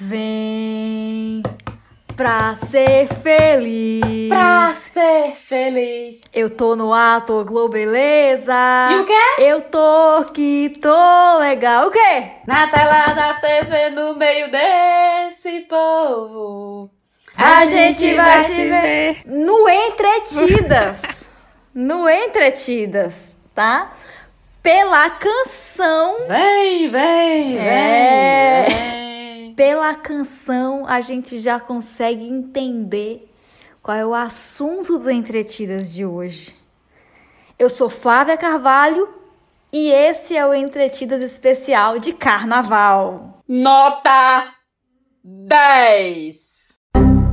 Vem pra ser feliz. Pra ser feliz. Eu tô no ato Globeleza. E o quê? Eu tô que tô legal. O quê? Na tela da TV, no meio desse povo. A, gente, vai, se ver no Entretidas. no Entretidas, tá? Pela canção. Vem, vem, É. vem, vem. Pela canção, a gente já consegue entender qual é o assunto do Entretidas de hoje. Eu sou Flávia Carvalho e esse é o Entretidas especial de Carnaval. Nota 10.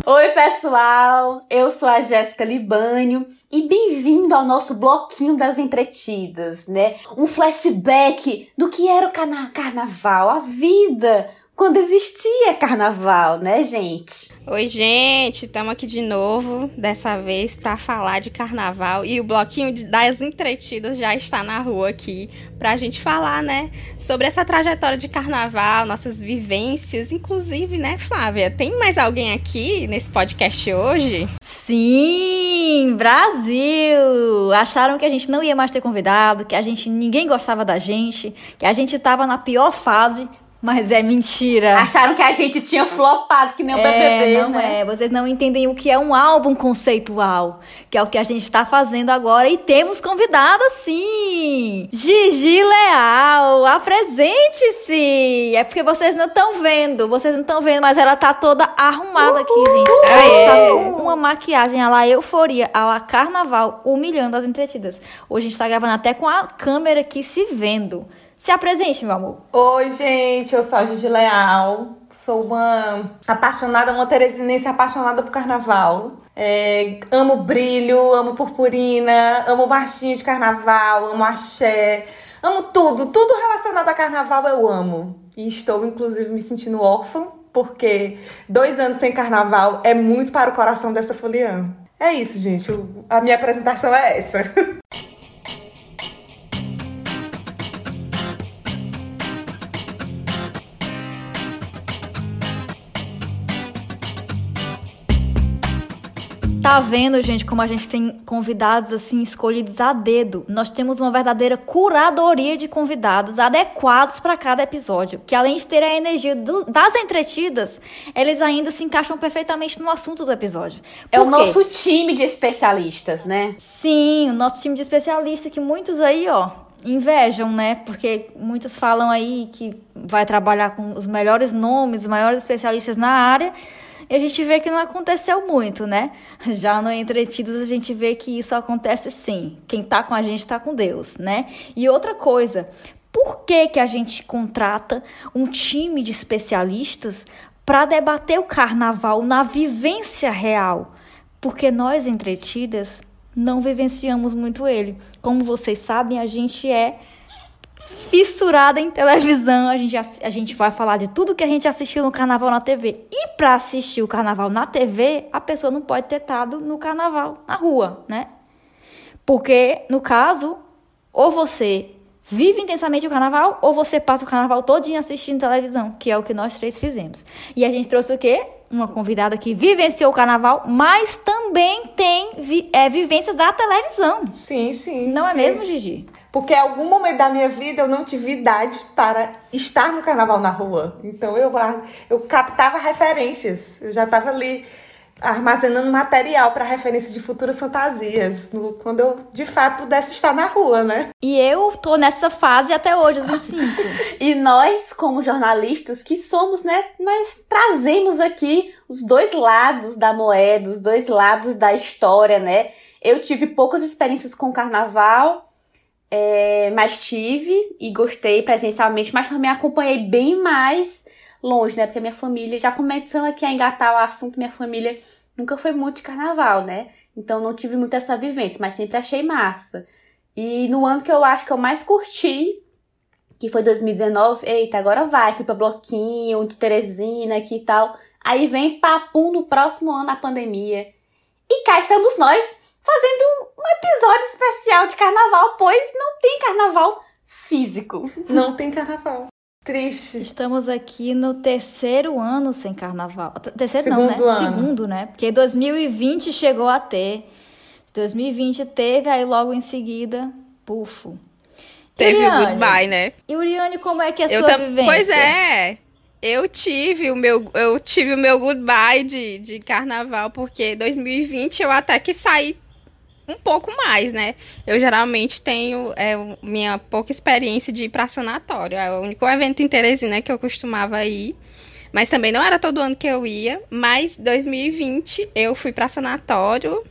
Oi, pessoal. Eu sou a Jéssica Libânio e bem-vindo ao nosso bloquinho das entretidas, né? Um flashback do que era o cana- carnaval, a vida quando existia carnaval, né, gente? Oi, gente, estamos aqui de novo, dessa vez para falar de carnaval e o bloquinho das entretidas já está na rua aqui para a gente falar, né, sobre essa trajetória de carnaval, nossas vivências, inclusive, né, Flávia? Tem mais alguém aqui nesse podcast hoje? Sim, Brasil! Acharam que a gente não ia mais ter convidado, que a gente ninguém gostava da gente, que a gente tava na pior fase, mas é mentira. Acharam que a gente tinha flopado que nem o É, BBB, não né? é. Vocês não entendem o que é um álbum conceitual, que é o que a gente está fazendo agora e temos convidada sim. Gigi Leal, apresente-se. É porque vocês não estão vendo, vocês não estão vendo, mas ela tá toda arrumada aqui, gente. Ela Aê. está com uma maquiagem a lá euforia, a lá carnaval, humilhando as entretidas. Hoje a gente tá gravando até com a câmera aqui se vendo. Se apresente, meu amor. Oi, gente, eu sou a Gigi Leal. Sou uma apaixonada, uma teresinense apaixonada por carnaval. É, amo brilho, amo purpurina, amo marchinha de carnaval, amo axé, amo tudo, tudo relacionado a carnaval eu amo. E estou, inclusive, me sentindo órfã, porque dois anos sem carnaval é muito para o coração dessa foliã. É isso, gente. A minha apresentação é essa. Tá vendo, gente, como a gente tem convidados assim escolhidos a dedo. Nós temos uma verdadeira curadoria de convidados adequados para cada episódio, que além de ter a energia do- das entretidas, eles ainda se encaixam perfeitamente no assunto do episódio. É o Por quê? nosso time de especialistas, né? Sim, o nosso time de especialistas que muitos aí, ó, invejam, né? Porque muitos falam aí que vai trabalhar com os melhores nomes, os maiores especialistas na área. E a gente vê que não aconteceu muito, né? Já no Entretidos a gente vê que isso acontece sim. Quem tá com a gente tá com Deus, né? E outra coisa, por que que a gente contrata um time de especialistas para debater o carnaval na vivência real? Porque nós, entretidas, não vivenciamos muito ele. Como vocês sabem, a gente é fissurada em televisão. A gente, a gente vai falar de tudo que a gente assistiu no carnaval na TV. E para assistir o carnaval na TV, a pessoa não pode ter estado no carnaval na rua, né? Porque, no caso, ou você vive intensamente o carnaval, ou você passa o carnaval todinho assistindo televisão, que é o que nós três fizemos. E a gente trouxe o quê? Uma convidada que vivenciou o carnaval, mas também tem vi- é, vivências da televisão. Sim, sim. Não é mesmo, Gigi? Porque em algum momento da minha vida eu não tive idade para estar no carnaval na rua. Então eu, eu captava referências. Eu já estava ali armazenando material para referência de futuras fantasias. no- quando eu de fato pudesse estar na rua, né? E eu tô nessa fase até hoje, aos 25. E nós, como jornalistas que somos, né, nós trazemos aqui os dois lados da moeda, os dois lados da história, né? Eu tive poucas experiências com carnaval, é, mas tive e gostei presencialmente, mas também acompanhei bem mais longe, né? Porque minha família, já começando aqui a engatar o assunto, minha família nunca foi muito de carnaval, né? Então não tive muito essa vivência, mas sempre achei massa. E no ano que eu acho que eu mais curti, que foi 2019, eita, agora vai, fui pra Bloquinho, de Teresina aqui e tal. Aí vem papum no próximo ano a pandemia. E cá estamos nós, fazendo um episódio especial de carnaval, pois não tem carnaval físico. Não tem carnaval. Triste. Estamos aqui no terceiro ano sem carnaval. Terceiro Segundo não, né? ano. Segundo, né? Porque 2020 chegou a ter. 2020 teve, aí logo em seguida, pufo. Teve o Uriane, goodbye, né? E Uriane, como é que é a Eu sua tam- vivência? Pois é. Eu tive o meu, eu tive o meu goodbye de, de carnaval, porque 2020 eu até que saí um pouco mais, né? Eu geralmente tenho é, minha pouca experiência de ir pra sanatório. É o único evento em Teresina que eu costumava ir. Mas também não era todo ano que eu ia. Mas 2020 eu fui pra sanatório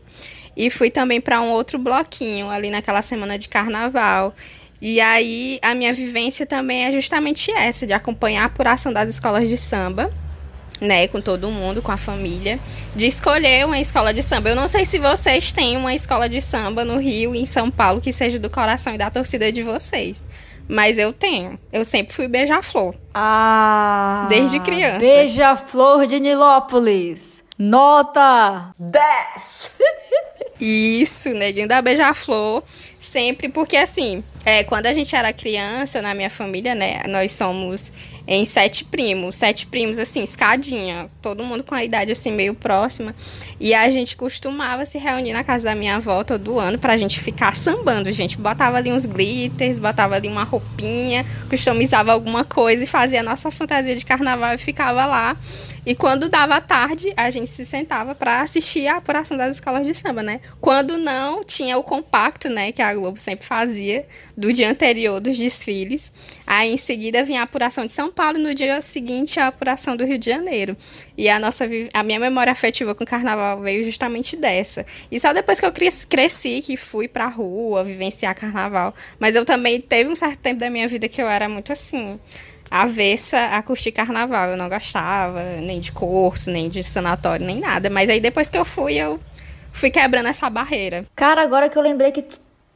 e fui também para um outro bloquinho ali naquela semana de carnaval. E aí a minha vivência também é justamente essa, de acompanhar a apuração das escolas de samba, né, com todo mundo, com a família, de escolher uma escola de samba. Eu não sei se vocês têm uma escola de samba no Rio e em São Paulo que seja do coração e da torcida de vocês. Mas eu tenho. Eu sempre fui beija-flor. Ah! Desde criança. Beija-flor de Nilópolis. Nota! 10! Isso, neguinho da beija-flor. Sempre, porque assim, é, quando a gente era criança, na minha família, né, nós somos em sete primos. Sete primos, assim, escadinha. Todo mundo com a idade, assim, meio próxima. E a gente costumava se reunir na casa da minha avó todo ano pra gente ficar sambando, gente. Botava ali uns glitters, botava ali uma roupinha, customizava alguma coisa e fazia a nossa fantasia de carnaval e ficava lá. E quando dava tarde, a gente se sentava pra assistir a apuração das escolas de samba, né? Quando não, tinha o compacto, né, que a Globo sempre fazia, do dia anterior dos desfiles. Aí em seguida vinha a apuração de São Paulo no dia seguinte a apuração do Rio de Janeiro. E a nossa a minha memória afetiva com o carnaval veio justamente dessa. E só depois que eu cres- cresci que fui pra rua vivenciar carnaval, mas eu também teve um certo tempo da minha vida que eu era muito assim, avessa a curtir carnaval. Eu não gostava nem de curso, nem de sanatório, nem nada. Mas aí depois que eu fui, eu fui quebrando essa barreira. Cara, agora que eu lembrei que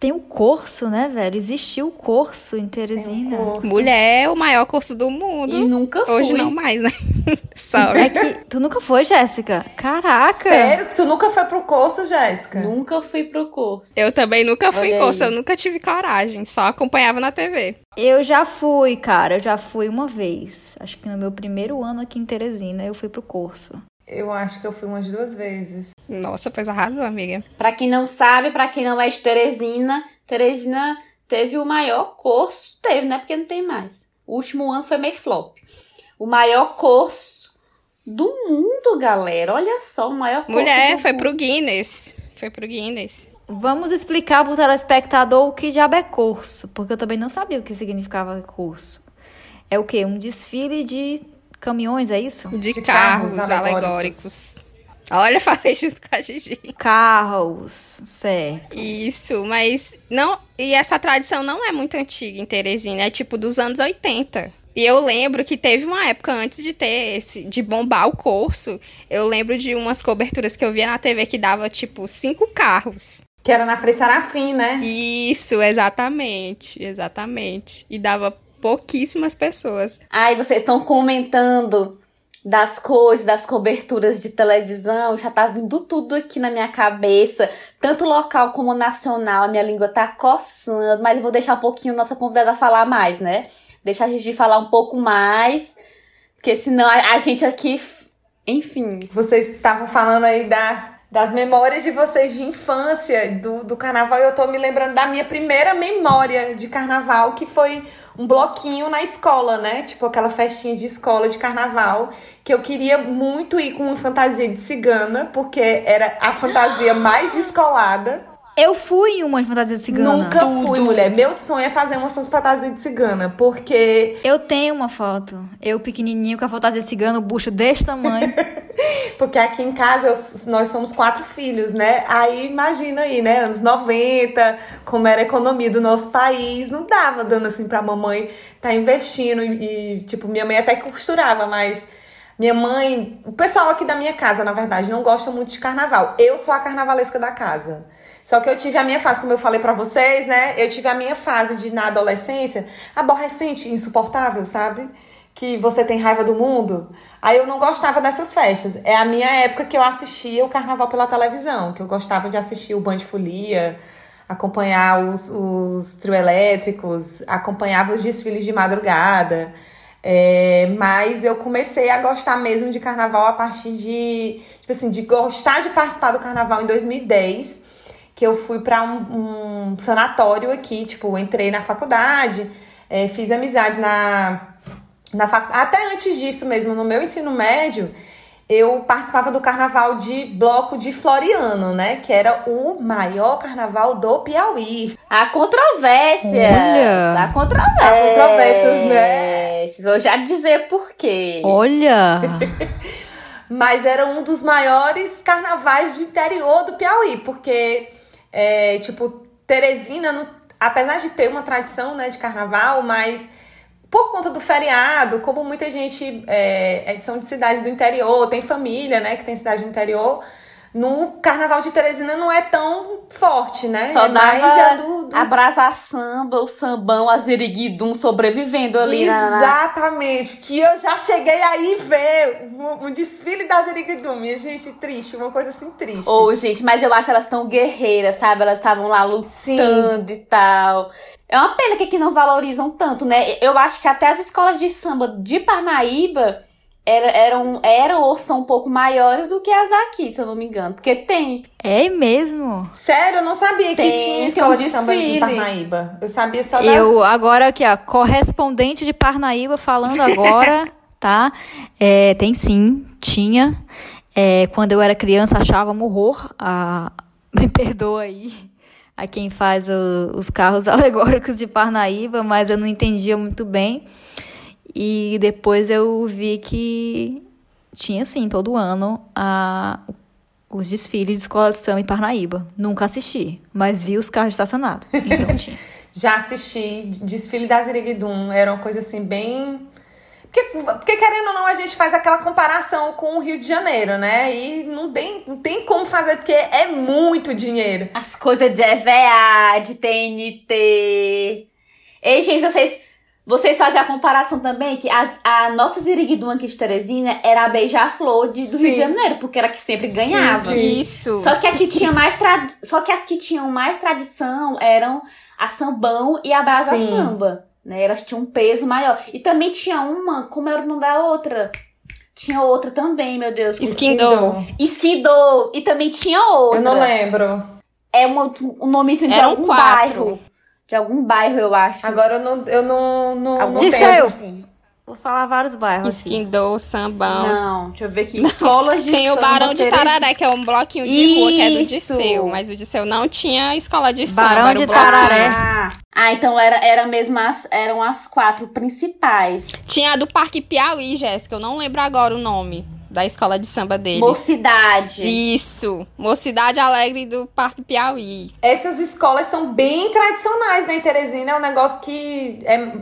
tem o curso, né, velho? Existiu o curso em Teresina. Mulher é o maior curso do mundo. E nunca fui. Hoje não mais, né? Sorry. É que tu nunca foi, Jéssica? Caraca! Sério que tu nunca foi pro curso, Jéssica? Nunca fui pro curso. Eu também nunca fui Olha curso, aí. eu nunca tive coragem, só acompanhava na TV. Eu já fui, cara. Eu já fui uma vez. Acho que no meu primeiro ano aqui em Teresina eu fui pro curso. Eu acho que eu fui umas duas vezes. Nossa, pois arrasou, amiga. Pra quem não sabe, pra quem não é de Teresina, Teresina teve o maior curso. Teve, né? Porque não tem mais. O último ano foi meio flop. O maior curso do mundo, galera. Olha só, o maior curso Mulher, do foi mundo. pro Guinness. Foi pro Guinness. Vamos explicar pro telespectador o que diabo é curso, porque eu também não sabia o que significava curso. É o quê? Um desfile de caminhões, é isso? De, De carros, carros alegóricos. Olha, falei junto com a Gigi. Carros, certo. Isso, mas não. E essa tradição não é muito antiga em Teresina, é tipo dos anos 80. E eu lembro que teve uma época antes de ter esse, de bombar o curso. Eu lembro de umas coberturas que eu via na TV que dava tipo cinco carros. Que era na Frei Sarafim, né? Isso, exatamente, exatamente. E dava pouquíssimas pessoas. Ai, vocês estão comentando das coisas, das coberturas de televisão, já tá vindo tudo aqui na minha cabeça, tanto local como nacional, a minha língua tá coçando, mas eu vou deixar um pouquinho nossa convidada falar mais, né? Deixar a Gigi falar um pouco mais, porque senão a, a gente aqui, enfim, Vocês estavam falando aí da, das memórias de vocês de infância, do, do carnaval, e eu tô me lembrando da minha primeira memória de carnaval, que foi um bloquinho na escola, né? Tipo aquela festinha de escola de carnaval, que eu queria muito ir com uma fantasia de cigana, porque era a fantasia mais descolada. Eu fui em uma fantasia de cigana. Nunca fui, mulher. Meu sonho é fazer uma fantasia de cigana, porque Eu tenho uma foto. Eu pequenininho com a fantasia cigana, o bucho desse tamanho. Porque aqui em casa eu- nós somos quatro filhos, né? Aí imagina aí, né? Anos 90, como era a economia do nosso país, não dava dando assim pra mamãe tá investindo e, e, tipo, minha mãe até costurava, mas minha mãe, o pessoal aqui da minha casa, na verdade, não gosta muito de carnaval. Eu sou a carnavalesca da casa. Só que eu tive a minha fase, como eu falei pra vocês, né? Eu tive a minha fase de na adolescência, aborrecente, insuportável, sabe? que você tem raiva do mundo. Aí eu não gostava dessas festas. É a minha época que eu assistia o carnaval pela televisão, que eu gostava de assistir o Band Folia, acompanhar os, os trio elétricos, acompanhava os desfiles de madrugada. É, mas eu comecei a gostar mesmo de carnaval a partir de, tipo assim, de gostar de participar do carnaval em 2010, que eu fui para um, um, sanatório aqui, tipo, entrei na faculdade, é, fiz amizades na, na faculdade, até antes disso mesmo, no meu ensino médio, eu participava do carnaval de bloco de Floriano, né? Que era o maior carnaval do Piauí. A controvérsia! Olha! A controvérsia! Há controvérsias, né? Vou já dizer por quê. Olha! Mas era um dos maiores carnavais do interior do Piauí, porque, é, tipo, Teresina, no, apesar de ter uma tradição né, de carnaval, mas por conta do feriado, como muita gente é, são de cidades do interior, tem família, né, que tem cidade do interior, no Carnaval de Teresina não é tão forte, né? Só é dava mais do, do... a brasa samba, o sambão, a ziriguidum sobrevivendo ali na... Exatamente, que eu já cheguei aí ver um, um desfile da ziriguidum, minha gente, triste, uma coisa assim triste. Ô, oh, gente, mas eu acho elas tão guerreiras, sabe? Elas estavam lá lutando Sim. e tal. É uma pena que aqui não valorizam tanto, né? Eu acho que até as escolas de samba de Parnaíba era, eram, eram ou são um pouco maiores do que as daqui, se eu não me engano. Porque tem. É mesmo? Sério, eu não sabia tem, que tinha escola de samba em Parnaíba. Eu sabia só das... Eu, agora aqui, ó, correspondente de Parnaíba falando agora, tá? É, tem sim, tinha. É, quando eu era criança, achava um horror. Ah, me perdoa aí a quem faz o, os carros alegóricos de Parnaíba, mas eu não entendia muito bem. E depois eu vi que tinha, sim, todo ano a, os desfiles de escola de samba em Parnaíba. Nunca assisti, mas vi os carros estacionados. Então tinha. Já assisti desfile da Ziriguidum, era uma coisa assim bem porque, porque, querendo ou não, a gente faz aquela comparação com o Rio de Janeiro, né? E não tem, não tem como fazer, porque é muito dinheiro. As coisas de EVA, de TNT. Ei, gente, vocês, vocês fazem a comparação também que a, a nossa Ziriguidum aqui de Teresina era a Beija-Flor do Sim. Rio de Janeiro, porque era que sempre ganhava. Sim, Isso. Só que aqui tinha mais tra... Só que as que tinham mais tradição eram a Sambão e a Brasa Sim. Samba né? Elas tinham um peso maior. E também tinha uma, como era o nome da outra? Tinha outra também, meu Deus. Esquindou. Esquindou. E também tinha outra. Eu não lembro. É uma, um nome de Eram algum quatro. bairro. De algum bairro, eu acho. Agora eu não, eu não, não, Algum não Disseu. assim. Vou falar vários bairros. Esquindou, sambão. Não, deixa eu ver aqui. Escolas de Tem o samba Barão de. Tararé, que é um bloquinho de rua, que é do Isso. Disseu. Mas o Disseu não tinha escola de samba. Barão era o de. Tararé. Ah, ah, então era, era mesmo as, eram as quatro principais. Tinha a do Parque Piauí, Jéssica. Eu não lembro agora o nome da escola de samba deles. Mocidade. Isso. Mocidade Alegre do Parque Piauí. Essas escolas são bem tradicionais, né? Teresina é um negócio que é,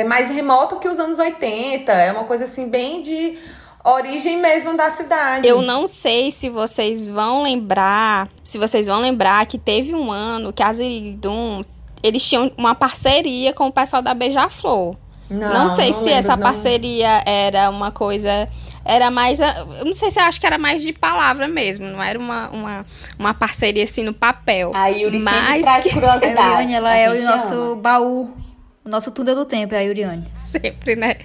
é mais remoto que os anos 80. É uma coisa assim, bem de origem mesmo da cidade. Eu não sei se vocês vão lembrar, se vocês vão lembrar que teve um ano que a Ziridum, eles tinham uma parceria com o pessoal da Beija-Flor. Não, sei se lembro, essa não. parceria era uma coisa. Era mais. a- Eu não sei se eu acho que era mais de palavra mesmo. Não era uma, uma, uma parceria assim no papel. A Yuri sempre mas traz que- A curiosidades. Yuriane, ela a é o nosso ama. baú, o nosso túnel do tempo, é a Yuriane. sempre, né?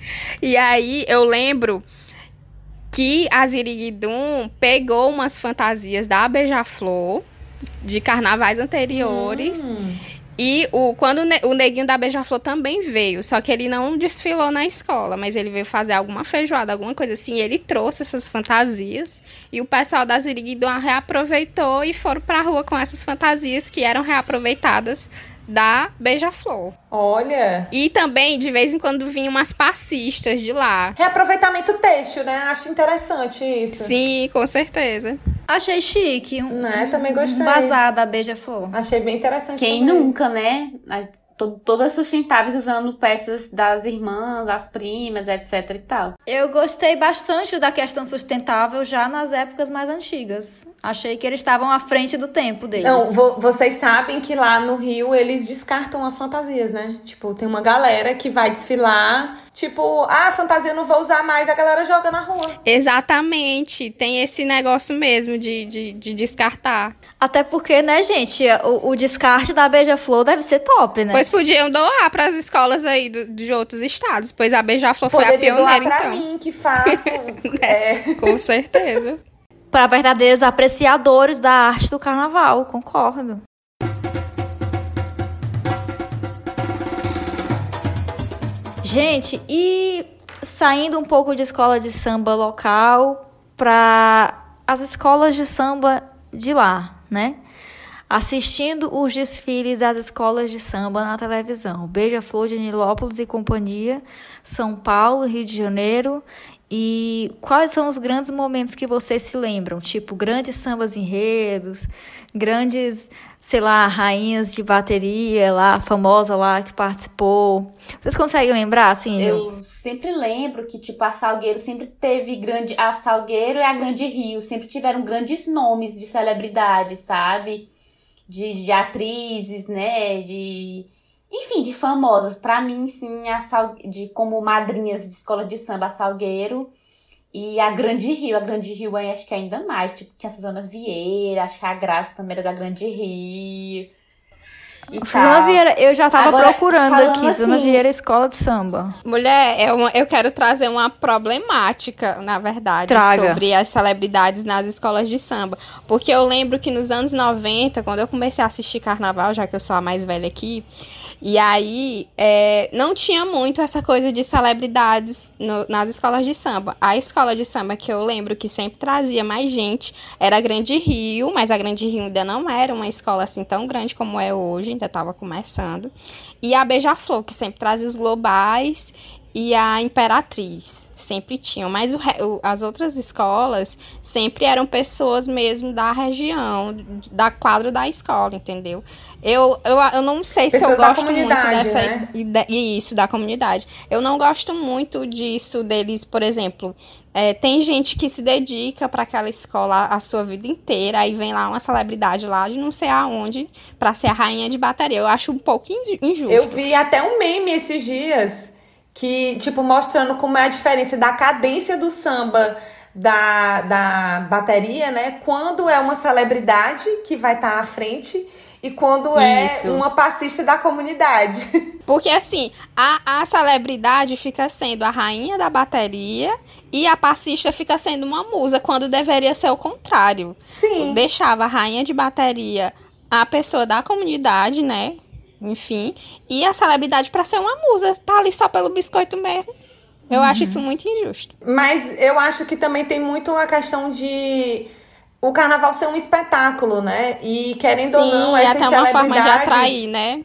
E aí eu lembro que a Ziriguidum pegou umas fantasias da Beija-Flor de carnavais anteriores. E o, quando o, ne- o neguinho da Beija-Flor também veio, só que ele não desfilou na escola, mas ele veio fazer alguma feijoada, alguma coisa assim, ele trouxe essas fantasias, e o pessoal da Ziriguidum reaproveitou e foram pra rua com essas fantasias que eram reaproveitadas da Beija-Flor. Olha. E também, de vez em quando, vinham umas passistas de lá. Reaproveitamento têxtil, né? Acho interessante isso. Sim, com certeza. Achei chique. Um, Né? Também gostei. um bazar da Beija-Flor. Achei bem interessante Quem também. nunca, né? To- Todas sustentáveis usando peças das irmãs, das primas, etc e tal. Eu gostei bastante da questão sustentável já nas épocas mais antigas. Achei que eles estavam à frente do tempo deles. Não, vo- vocês sabem que lá no Rio eles descartam as fantasias, né? Tipo, tem uma galera que vai desfilar Tipo, ah, fantasia não vou usar mais, a galera joga na rua. Exatamente. Tem esse negócio mesmo de, de, de descartar. Até porque, né, gente, o, o descarte da Beija-Flor deve ser top, né? Pois podiam doar para as escolas aí do, de outros estados, pois a Beija-Flor foi a Poderia doar pioneira, pra então. mim, que faço. é, Com certeza. Para verdadeiros apreciadores da arte do carnaval, concordo. Gente, e saindo um pouco de escola de samba local para as escolas de samba de lá, né? Assistindo os desfiles das escolas de samba na televisão. Beija-Flor de Nilópolis e companhia, São Paulo, Rio de Janeiro. E quais são os grandes momentos que vocês se lembram? Tipo, grandes sambas enredos, grandes, sei lá, rainhas de bateria lá, famosa lá que participou. Vocês conseguem lembrar, assim? Eu sempre lembro que, tipo, a Salgueiro sempre teve grande. A Salgueiro e a Grande Rio sempre tiveram grandes nomes de celebridades, sabe? De, de atrizes, né? De. Enfim, de famosas. Pra mim, sim, a Sal... de, como madrinhas de escola de samba, a Salgueiro. E a Grande Rio, a Grande Rio aí acho que ainda mais. Tipo, tinha a Suzana Vieira, acho que a Graça também era da Grande Rio. Suzana tal. Vieira, eu já tava Agora, procurando aqui, Suzana assim- Vieira Escola de Samba. Mulher, é uma- eu quero trazer uma problemática, na verdade, Traga. sobre as celebridades nas escolas de samba. Porque eu lembro que nos anos 90, quando eu comecei a assistir carnaval, já que eu sou a mais velha aqui, e aí é, não tinha muito essa coisa de celebridades no- nas escolas de samba. A escola de samba que eu lembro que sempre trazia mais gente era a Grande Rio, mas a Grande Rio ainda não era uma escola assim tão grande como é hoje, ainda estava começando. E a Beija-Flor, que sempre trazia os globais e a Imperatriz sempre tinham, mas o o- as outras escolas sempre eram pessoas mesmo da região, da quadra da escola, entendeu? Eu, eu, eu não sei se eu Pessoas gosto muito dessa né? ide- isso da comunidade. Eu não gosto muito disso deles, por exemplo, é, tem gente que se dedica para aquela escola a sua vida inteira, aí vem lá uma celebridade lá de não sei aonde para ser a rainha de bateria. Eu acho um pouco inju- injusto. Eu vi até um meme esses dias que, tipo, mostrando como é a diferença da cadência do samba da, da bateria, né? Quando é uma celebridade que vai estar à frente e quando é Isso. uma passista da comunidade. Porque assim, a, a celebridade fica sendo a rainha da bateria e a passista fica sendo uma musa, quando deveria ser o contrário. Sim. Deixava a rainha de bateria a pessoa da comunidade, né? Enfim. E a celebridade pra ser uma musa. Tá ali só pelo biscoito mesmo. Eu acho isso muito injusto. Mas eu acho que também tem muito a questão de o carnaval ser um espetáculo, né? E querendo ou não, e essas até uma forma de atrair, né?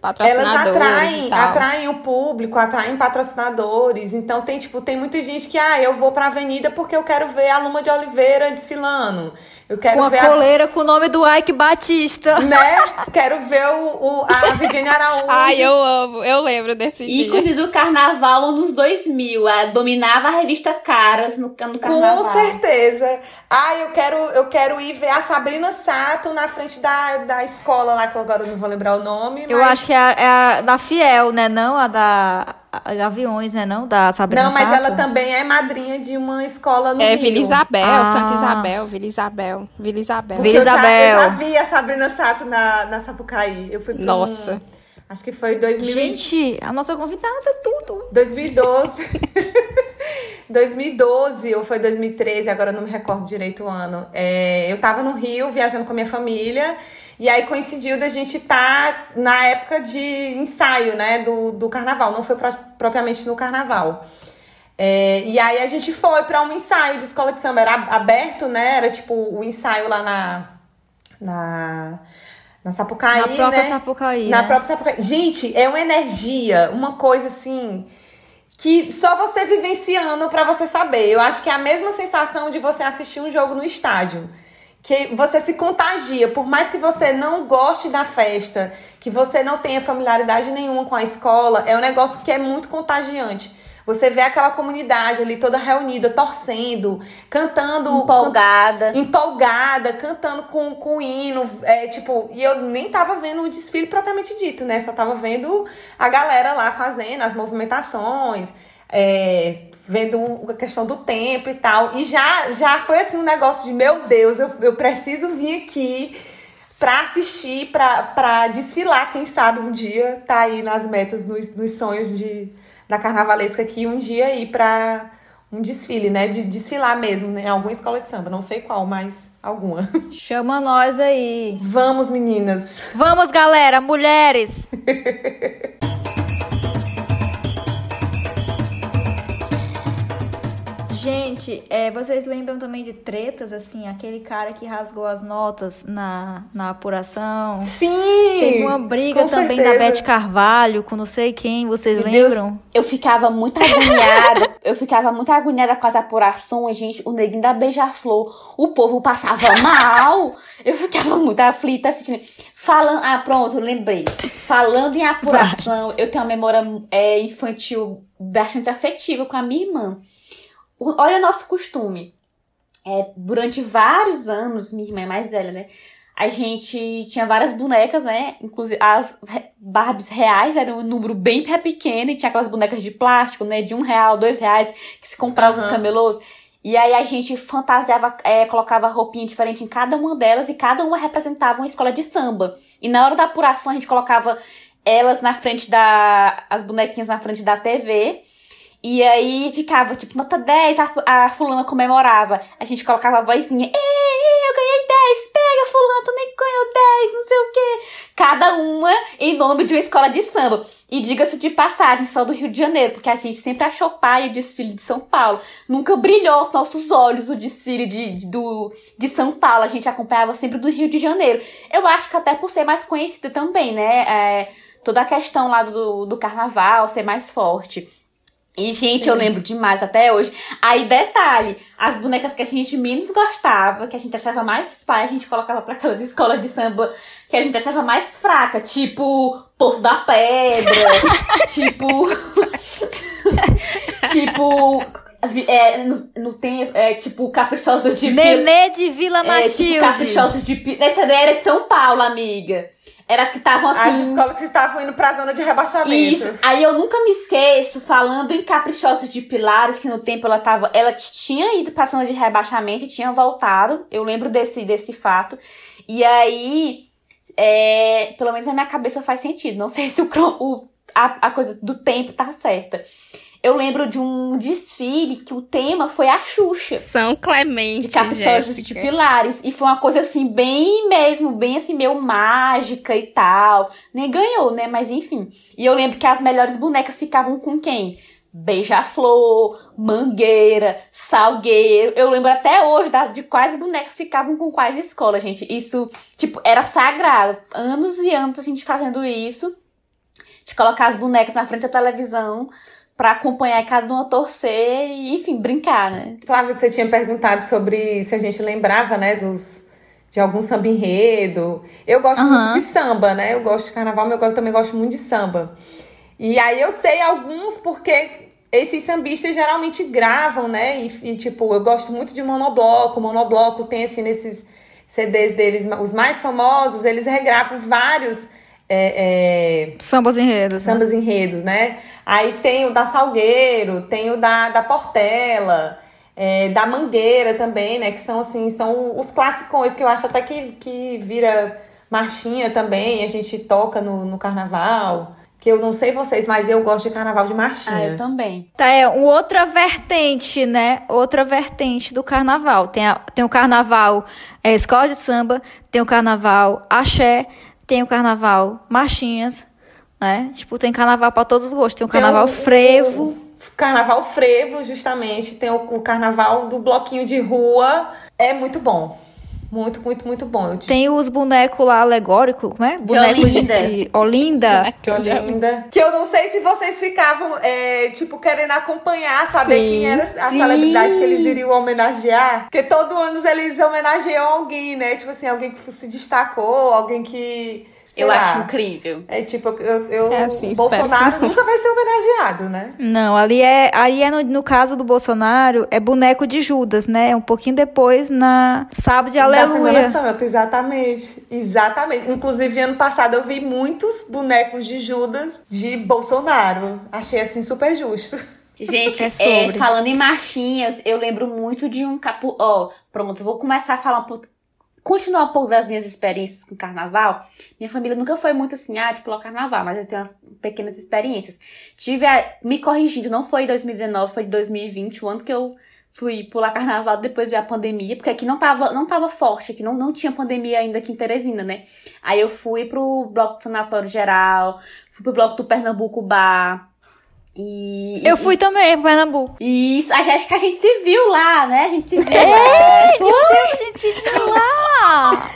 Elas Patrocinadores atraem, e tal. atraem o público, atraem patrocinadores. Então tem, tipo, tem muita gente que, ah, eu vou pra avenida porque eu quero ver a Luma de Oliveira desfilando. Eu quero Com a ver a coleira com o nome do Ike Batista. né? Quero ver o, o, a Viviane Araújo. Ai, eu amo. Eu lembro desse dia. Ícone do carnaval nos 2000. a- dominava a revista Caras no, no Com carnaval. certeza. Ah, eu quero, eu quero ir ver a Sabrina Sato na frente da, da escola lá, que eu agora não vou lembrar o nome. Eu mas- acho que é a, é a da Fiel, né? Não a da a, a Aviões, né? Não da Sabrina Não, mas Sato. ela também é madrinha de uma escola no É Rio. Vila Isabel, Ah. Santa Isabel, Vila Isabel, Vila Isabel. Porque Vila eu já- Isabel. Eu já, vi a Sabrina Sato na, na Sapucaí. Eu fui pra um- Nossa. acho que foi 2000, Gente, a nossa convidada, tudo. 2012. 2012 ou foi 2013, agora eu não me recordo direito o ano. É, eu tava no Rio viajando com a minha família. E aí coincidiu da gente estar na época de ensaio, né, do, do carnaval. Não foi pro- propriamente no carnaval. É, e aí a gente foi para um ensaio de escola de samba. Era aberto, né? Era tipo o ensaio lá na. Na, na Sapucaí, Na própria né? Sapucaí, Na né? própria Sapucaí. Gente, é uma energia, uma coisa assim. Que só você vivenciando pra você saber. Eu acho que é a mesma sensação de você assistir um jogo no estádio. Que você se contagia, por mais que você não goste da festa, que você não tenha familiaridade nenhuma com a escola, é um negócio que é muito contagiante. Você vê aquela comunidade ali toda reunida, torcendo, cantando. Empolgada. empolgada, cantando com, com o hino, é, tipo, e eu nem tava vendo o desfile propriamente dito, né? Só tava vendo a galera lá fazendo as movimentações. é, vendo a questão do tempo e tal. E já, já foi assim um negócio de, meu Deus, eu, eu preciso vir aqui para assistir, para desfilar, quem sabe um dia tá aí nas metas, nos, nos sonhos de, da carnavalesca aqui, um dia ir para um desfile, né? De desfilar mesmo né? em alguma escola de samba, não sei qual, mas alguma. Chama nós aí. Vamos, meninas. Vamos, galera, mulheres. Gente, é, vocês lembram também de tretas, assim, aquele cara que rasgou as notas na, na apuração? Sim! Teve uma briga também certeza. da Beth Carvalho com não sei quem, vocês Meu lembram? Deus, eu ficava muito agoniada. eu ficava muito agoniada com as apurações, gente. O neguinho da Beija-Flor. O povo passava mal. Eu ficava muito aflita assistindo. Falando. Ah, pronto, lembrei. Falando em apuração, eu tenho uma memória é, infantil bastante afetiva com a minha irmã. O- Olha nosso costume. É, durante vários anos, minha irmã é mais velha, né? A gente tinha várias bonecas, né? Inclusive as Barbies reais eram um número bem pequeno e tinha aquelas bonecas de plástico, né? De um real, dois reais que se comprava nos Aham. camelôs. E aí a gente fantasiava, é, colocava roupinha diferente em cada uma delas e cada uma representava uma escola de samba. E na hora da apuração a gente colocava elas na frente da. as bonequinhas na frente da TV. E aí ficava, tipo, nota 10, a, fulana comemorava. A gente colocava a vozinha, ei, eu ganhei 10, pega fulano, tu nem ganhou 10, não sei o quê. Cada uma em nome de uma escola de samba. E diga-se de passagem, só do Rio de Janeiro, porque a gente sempre achou pai o desfile de São Paulo. Nunca brilhou aos nossos olhos o desfile de, de, do, de São Paulo. A gente acompanhava sempre do Rio de Janeiro. Eu acho que até por ser mais conhecida também, né? É, toda a questão lá do, do carnaval ser mais forte. E, gente, eu lembro demais até hoje. Aí, detalhe, as bonecas que a gente menos gostava, que a gente achava mais pai, a gente colocava pra aquelas escolas de samba que a gente achava mais fraca, tipo Porto da Pedra, tipo. tipo. É, no, no tem, é, tipo, Caprichosos de Nenê de Vila é, tipo, Matilde. Caprichosos de Essa daí era de São Paulo, amiga. Era as que estavam As assim. escolas que estavam indo pra zona de rebaixamento. Isso. Aí eu nunca me esqueço, falando em Caprichosos de Pilares, que no tempo ela tava. Ela tinha ido pra zona de rebaixamento e tinha voltado. Eu lembro desse, desse fato. E aí. é, pelo menos na minha cabeça faz sentido. Não sei se o, o- a, a coisa do tempo tá certa. Eu lembro de um desfile que o tema foi a Xuxa São Clemente, de Caprichosos de. Pilares. E foi uma coisa assim, bem mesmo, bem assim, meio mágica e tal. Nem ganhou, né? Mas enfim. E eu lembro que as melhores bonecas ficavam com quem? Beija-flor, Mangueira, Salgueiro. Eu lembro até hoje da- de quais bonecas ficavam com quais escolas, gente. Isso, tipo, era sagrado. Anos e anos a gente fazendo isso. De colocar as bonecas na frente da televisão pra acompanhar cada uma torcer e, enfim, brincar, né? Flávia, você tinha perguntado sobre se a gente lembrava, né, dos de algum samba enredo. Eu gosto Aham. muito de samba, né? Eu gosto de carnaval, mas eu também gosto muito de samba. E aí eu sei alguns porque esses sambistas geralmente gravam, né? E, e, tipo, eu gosto muito de monobloco. Monobloco tem assim nesses CDs deles, os mais famosos, eles regravam vários é, é, Sambas enredos. né? sambas enredos, né? Aí tem o da Salgueiro, tem o da, da Portela, é, da Mangueira também, né? Que são assim, são os classicões que eu acho até que, que vira marchinha também, a gente toca no, no carnaval. Que eu não sei vocês, mas eu gosto de carnaval de Ah, marchinha. eu também. Tá, é outra vertente, né? Outra vertente do carnaval. Tem, a- tem o carnaval é, escola de samba, tem o carnaval axé, tem o carnaval marchinhas, né? Tipo, tem carnaval pra todos os gostos. Tem o Tem carnaval o- frevo. carnaval frevo, justamente. Tem o, o carnaval do bloquinho de rua. É muito bom. Muito, muito, muito bom. Te Tem os bonecos lá alegóricos, como é? Boneco Olinda. de Olinda. Que linda. Que eu não sei se vocês ficavam, é, tipo, querendo acompanhar, saber Sim, quem era a sim. celebridade que eles iriam homenagear. Porque todo ano eles homenageiam alguém, né? Tipo assim, alguém que se destacou, alguém que. Sei eu lá. acho incrível. É tipo, eu, eu É assim, Bolsonaro nunca vai ser homenageado, né? Não, ali é, aí é no, no caso do Bolsonaro, é boneco de Judas, né? Um pouquinho depois na Sábado de Da Semana Aleluia. Santa, exatamente. Exatamente. Inclusive, ano passado eu vi muitos bonecos de Judas de Bolsonaro. Achei assim super justo. Gente, é é, falando em marchinhas, eu lembro muito de um capu. Ó, oh, pronto, vou começar a falar um pouco. Continuar um pouco das minhas experiências com carnaval. Minha família nunca foi muito assim, ah, de pular carnaval, mas eu tenho umas pequenas experiências. Tive a. Me corrigindo, não foi 2019, foi 2020, o ano que eu fui pular carnaval depois veio a pandemia, porque aqui não tava, não tava forte, aqui não, não tinha pandemia ainda aqui em Teresina, né? Aí eu fui pro bloco do Sanatório Geral, fui pro bloco do Pernambuco Bar. E, eu fui também pro Pernambuco. Isso, acho que a gente se viu lá, né? A gente se viu é, lá. Deus, a gente se viu lá!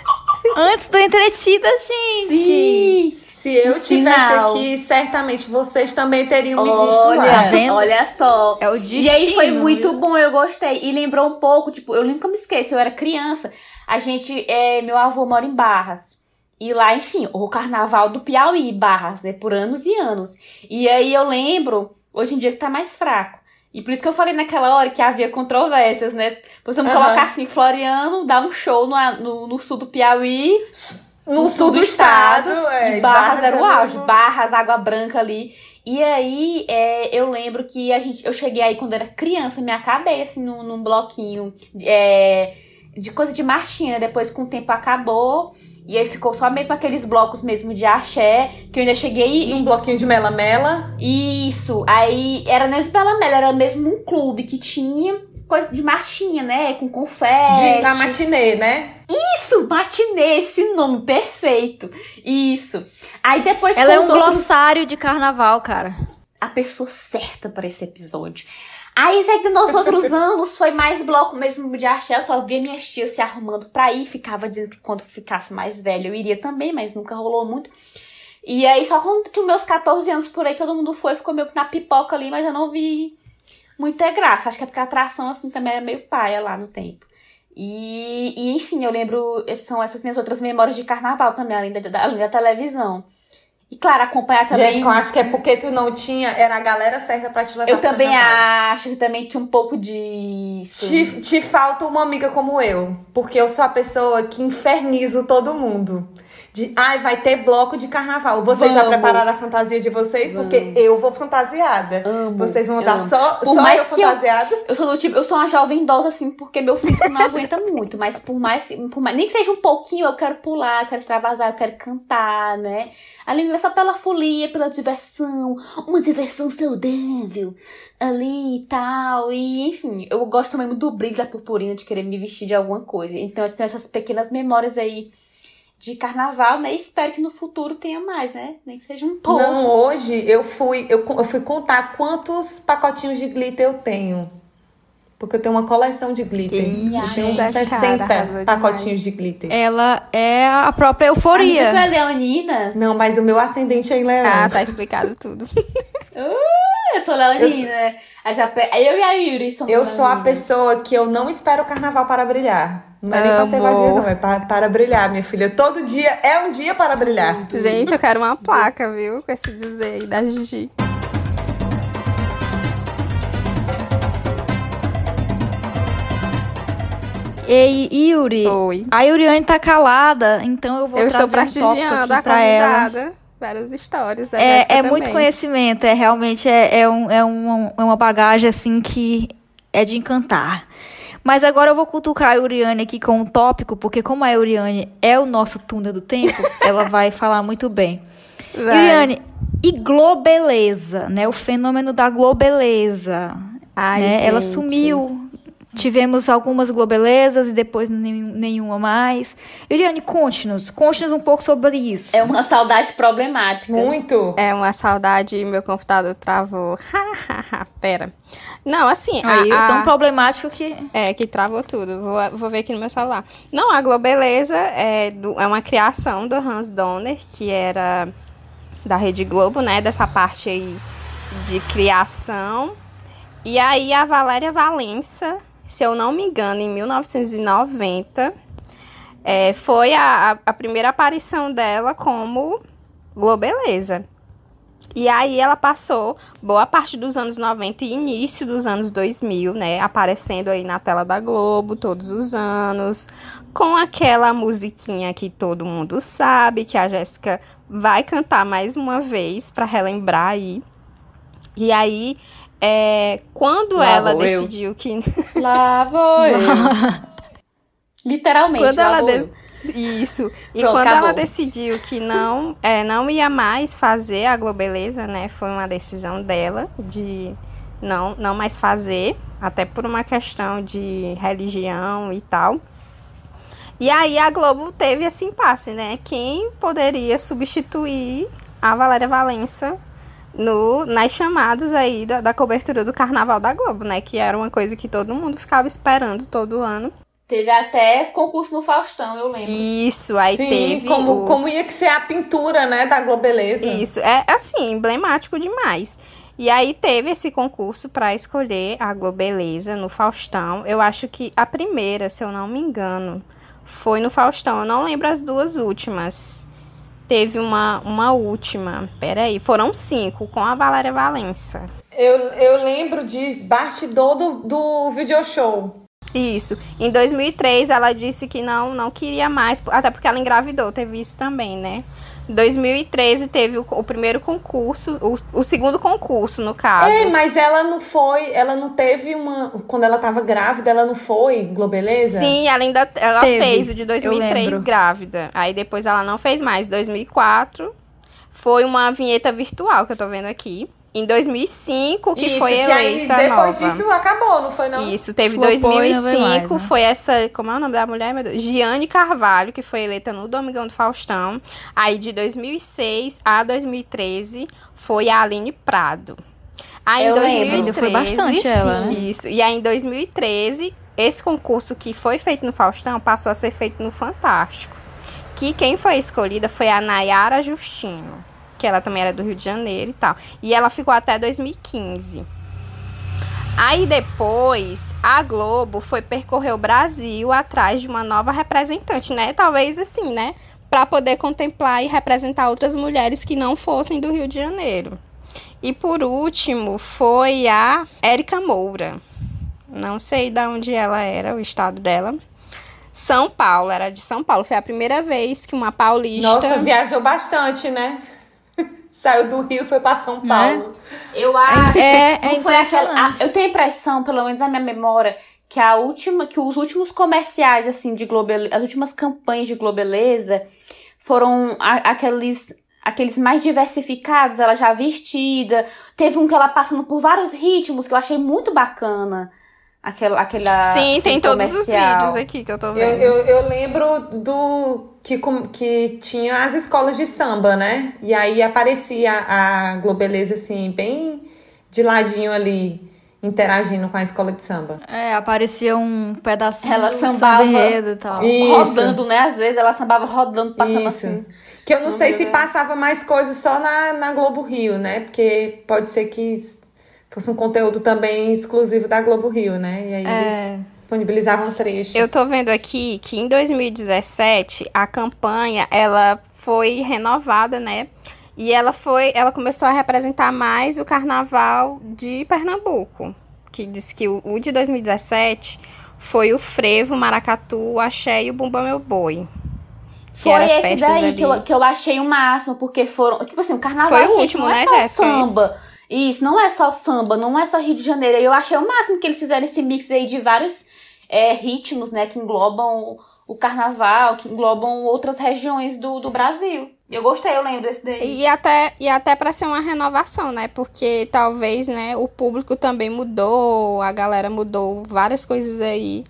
Antes do Entretida, gente! Sim! Se eu tivesse aqui, certamente vocês também teriam me visto olha, lá. Tá vendo? Olha só. É o destino. E aí foi muito viu? bom, eu gostei. E lembrou um pouco, tipo, eu nunca me esqueço, eu era criança. A gente, é, meu avô mora em Barras. E lá, enfim, o carnaval do Piauí, Barras, né? Por anos e anos. E aí eu lembro, hoje em dia que tá mais fraco. E por isso que eu falei naquela hora que havia controvérsias, né? Precisamos uhum. colocar assim, Floriano dá um show no, no, no sul do Piauí no, sul, do, do estado. estado é, e Barras, Barras era o auge. Barras, Água Branca ali. E aí, é, eu lembro que a gente, eu cheguei aí quando era criança, me acabei assim num, num bloquinho é, de coisa de marchinha. Depois, com o tempo, acabou. E aí ficou só mesmo aqueles blocos mesmo de axé, que eu ainda cheguei. E um bloquinho de mela-mela. Isso. Aí era nem de mela-mela, era mesmo um clube que tinha coisa de marchinha, né? Com confete. De, na matinê, né? Isso, matinê, esse nome perfeito. Isso. Aí depois. Ela é um outros... glossário de carnaval, cara. A pessoa certa para esse episódio. Aí, sei que nos outros anos foi mais bloco mesmo de axé. Eu só via minhas tias se arrumando pra ir. Ficava dizendo que quando ficasse mais velha eu iria também, mas nunca rolou muito. E aí, só quando tinha meus 14 anos por aí, todo mundo foi, ficou meio que na pipoca ali, mas eu não vi muita graça. Acho que é porque a atração, assim, também era meio paia lá no tempo. E, e enfim, eu lembro, são essas minhas outras memórias de carnaval também, além da, além da televisão. E claro, acompanhar também. Jéssica, eu acho que é porque tu não tinha, era a galera certa pra te levar Eu também acho que também tinha um pouco disso. Te, te falta uma amiga como eu, porque eu sou a pessoa que infernizo todo mundo de ai, vai ter bloco de carnaval. Vocês Vamos. já prepararam a fantasia de vocês? Vamos. Porque eu vou fantasiada. Amo, vocês vão dar só, por só mais eu fantasiada? Eu, eu, sou do tipo, eu sou uma jovem idosa, assim, porque meu físico não aguenta muito. Mas por mais, por mais. Nem que seja um pouquinho, eu quero pular, eu quero extravasar, eu quero cantar, né? Ali é só pela folia, pela diversão, uma diversão saudável ali e tal. E enfim, eu gosto mesmo do brilho da purpurina, de querer me vestir de alguma coisa. Então eu tenho essas pequenas memórias aí de carnaval, né? E espero que no futuro tenha mais, né? Nem que seja um pouco. Não, hoje eu fui, eu, eu fui contar quantos pacotinhos de glitter eu tenho. Porque eu tenho uma coleção de glitter. Ih, eu tenho uns 60 cara, pacotinhos de glitter. Ela é a própria euforia. A é leonina? Não, mas o meu ascendente é em leão. Ah, tá explicado tudo. uh, eu sou leonina. Eu, eu e a Yuri somos Eu sou a pessoa que eu não espero o carnaval para brilhar. Não é nem pra ser vadia, não. É para, para brilhar, minha filha. Todo dia é um dia para brilhar. Gente, eu quero uma placa, viu? Com esse dizer aí da Gigi. Ei, Yuri. Oi. A Yuriane tá calada, então eu vou Eu estou prestigiando um a convidada. Várias histórias da É, é muito conhecimento, é realmente é, é, um, é, um, é uma bagagem assim que é de encantar. Mas agora eu vou cutucar a Euriane aqui com um tópico, porque como a Euriane é o nosso túnel do tempo, ela vai falar muito bem. Euriane, e globeleza, né? O fenômeno da globeleza. Ai, né? Ela sumiu. Tivemos algumas globelezas e depois nenhuma mais. Eliane, conte-nos. Conte-nos um pouco sobre isso. É uma saudade problemática. Muito. É uma saudade. Meu computador travou. Pera. Não, assim. Aí, a, a, tão problemático que. É, que travou tudo. Vou, vou ver aqui no meu celular. Não, a Globeleza é, do, é uma criação do Hans Donner, que era da Rede Globo, né? Dessa parte aí de criação. E aí a Valéria Valença se eu não me engano, em 1990, é, foi a, a primeira aparição dela como Globeleza. E aí ela passou boa parte dos anos 90 e início dos anos 2000, né, aparecendo aí na tela da Globo todos os anos, com aquela musiquinha que todo mundo sabe, que a Jéssica vai cantar mais uma vez para relembrar aí. E aí é, quando Lá ela vou eu. decidiu que. Lá vou eu. Literalmente, quando lá ela vou de- eu. Isso. E Pronto, quando acabou. ela decidiu que não, é, não ia mais fazer a Globeleza, né? Foi uma decisão dela de não, não mais fazer, até por uma questão de religião e tal. E aí a Globo teve esse impasse, né? Quem poderia substituir a Valéria Valença no, nas chamadas aí da, da cobertura do Carnaval da Globo, né? Que era uma coisa que todo mundo ficava esperando todo ano. Teve até concurso no Faustão, eu lembro. Isso, aí Sim, teve. como, o- como ia que ser a pintura, né, da Globeleza. Isso, é assim, emblemático demais. E aí teve esse concurso para escolher a Globeleza no Faustão. Eu acho que a primeira, se eu não me engano, foi no Faustão. Eu não lembro as duas últimas. Teve uma, uma última. Peraí, foram cinco com a Valéria Valença. Eu, eu lembro de bastidor do, do video show. Isso. Em 2003 ela disse que não não queria mais, até porque ela engravidou, teve isso também, né? Em 2013 teve o, o primeiro concurso, o, o segundo concurso, no caso. É, mas ela não foi, ela não teve uma. Quando ela tava grávida, ela não foi Globeleza? Sim, ela ainda ela Teve, fez o de eu 2003 lembro. grávida. Aí depois ela não fez mais. 2004 foi uma vinheta virtual que eu tô vendo aqui. Em 2005 que Isso, foi que aí eleita depois nova. disso acabou, não foi não? Isso, teve Flopou e não 2005, veio mais, né? foi essa, como é o nome da mulher, meu Deus? Giane Carvalho, que foi eleita no Domingão do Faustão. Aí de 2006 a 2013 foi a Aline Prado. Aí Eu em lembro. 2013, Ainda foi bastante ela, né? Isso. E aí em 2013, esse concurso que foi feito no Faustão passou a ser feito no Fantástico. Que quem foi escolhida foi a Nayara Justino, que ela também era do Rio de Janeiro e tal. E ela ficou até 2015. Aí depois, a Globo foi percorrer o Brasil atrás de uma nova representante, né? Talvez assim, né? Para poder contemplar e representar outras mulheres que não fossem do Rio de Janeiro. E por último, foi a Érica Moura. Não sei de onde ela era, o estado dela. São Paulo, era de São Paulo. Foi a primeira vez que uma paulista. Nossa, viajou bastante, né? Saiu do Rio e foi pra São Paulo. Eu acho. É, é não foi aquela, eu tenho a impressão, pelo menos na minha memória, que a última, que os últimos comerciais assim de Globeleza, as últimas campanhas de Globeleza foram a- aqueles aqueles mais diversificados, ela já vestida. Teve um que ela passando por vários ritmos que eu achei muito bacana. Aquela, aquela Sim, tem aquele todos os comercial. vídeos aqui que eu tô Eu, vendo. eu, eu lembro do que, que tinha as escolas de samba, né? E aí aparecia a Globeleza, assim, bem de ladinho ali, interagindo com a escola de samba. É, aparecia um pedacinho Ela do sambava. e tal. Isso. Rodando, né? Às vezes ela sambava rodando, passando Isso. assim. Que eu não, Não sei se passava mais coisas só na, na Globo Rio, né? Porque pode ser que fosse um conteúdo também exclusivo da Globo Rio, né? E aí É. eles disponibilizavam trechos. Eu tô vendo aqui que em 2017 a campanha ela foi renovada, né? E ela foi, ela começou a representar mais o carnaval de Pernambuco, que diz que o, o de 2017 foi o frevo, maracatu, o axé e o bumba meu boi. Que Foi esse daí ali. que eu, que eu achei o máximo, porque foram. Tipo assim, o carnaval Foi o gente, último, não é né, só Jéssica? samba. Isso, não é só samba, não é só Rio de Janeiro. Eu achei o máximo que eles fizeram esse mix aí de vários é, ritmos, né, que englobam o, carnaval, que englobam outras regiões do, do Brasil. Eu gostei, eu lembro desse daí. E até, e até para ser uma renovação, né? Porque talvez, né, o público também mudou, a galera mudou várias coisas aí.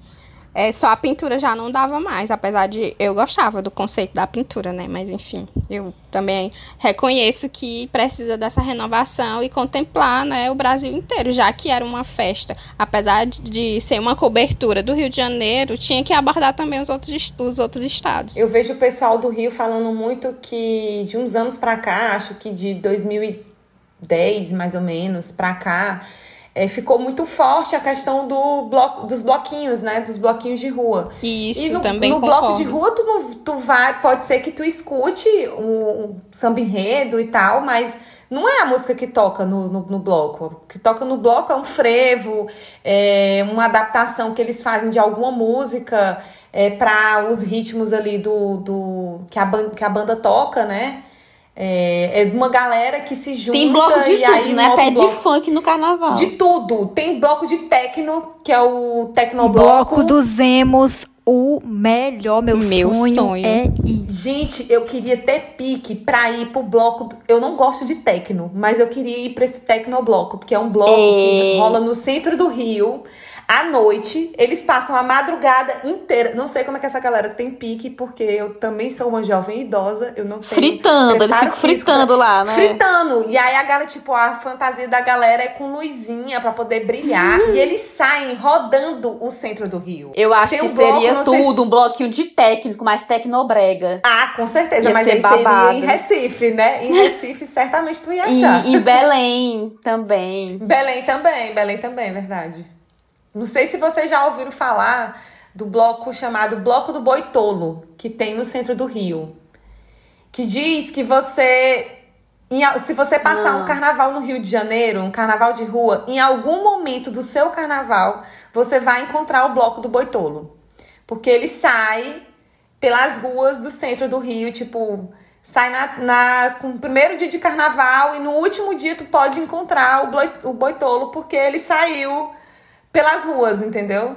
É, só a pintura já não dava mais, apesar de eu gostava do conceito da pintura, né? Mas enfim, eu também reconheço que precisa dessa renovação e contemplar, né, o Brasil inteiro, já que era uma festa, apesar de, ser uma cobertura do Rio de Janeiro, tinha que abordar também os outros, os outros estados. Eu vejo o pessoal do Rio falando muito que de uns anos pra cá, acho que de 2010 mais ou menos pra cá, é, ficou muito forte a questão do bloco, dos bloquinhos, né? Dos bloquinhos de rua. Isso e no, também no concordo. bloco de rua tu, não, tu vai, pode ser que tu escute o, samba enredo e tal, mas não é a música que toca no, no, no bloco. O que toca no bloco é um frevo, é uma adaptação que eles fazem de alguma música é, para os ritmos ali do, do que, a que a banda toca, né? É, é uma galera que se junta Tem bloco de e tudo, aí né? Até bloco de funk no carnaval. de tudo. Tem bloco de techno, que é o tecnobloco. bloco dos emos, o melhor, meu, Meu sonho, sonho. é ir. Gente, eu queria ter pique pra ir pro bloco. do- Eu não gosto de techno, mas eu queria ir pra esse tecnobloco, porque é um bloco que É. rola no centro do Rio. À noite, eles passam a madrugada inteira. Não sei como é que essa galera tem pique, porque eu também sou uma jovem idosa. Eu não tenho. Fritando, eles ficam fritando lá, né? Fritando. E aí a galera, tipo, a fantasia da galera é com luzinha pra poder brilhar. Uhum. E eles saem rodando o centro do Rio. Eu acho Tem que um seria sei se- tudo, um bloquinho de técnico, mais tecnobrega. Ah, com certeza, Ia mas ser aí seria babado. em Recife, né? Em Recife, certamente tu ia E achar. em Belém também. Belém também, Belém também, é verdade. Não sei se vocês já ouviram falar do bloco chamado Bloco do Boitolo, que tem no centro do Rio. Que diz que você. em se você passar um carnaval no Rio de Janeiro, um carnaval de rua, em algum momento do seu carnaval, você vai encontrar o Bloco do Boitolo. Porque ele sai pelas ruas do centro do Rio, tipo, sai na, na, com o primeiro dia de carnaval e no último dia tu pode encontrar o, bloi- o boitolo porque ele saiu pelas ruas, entendeu?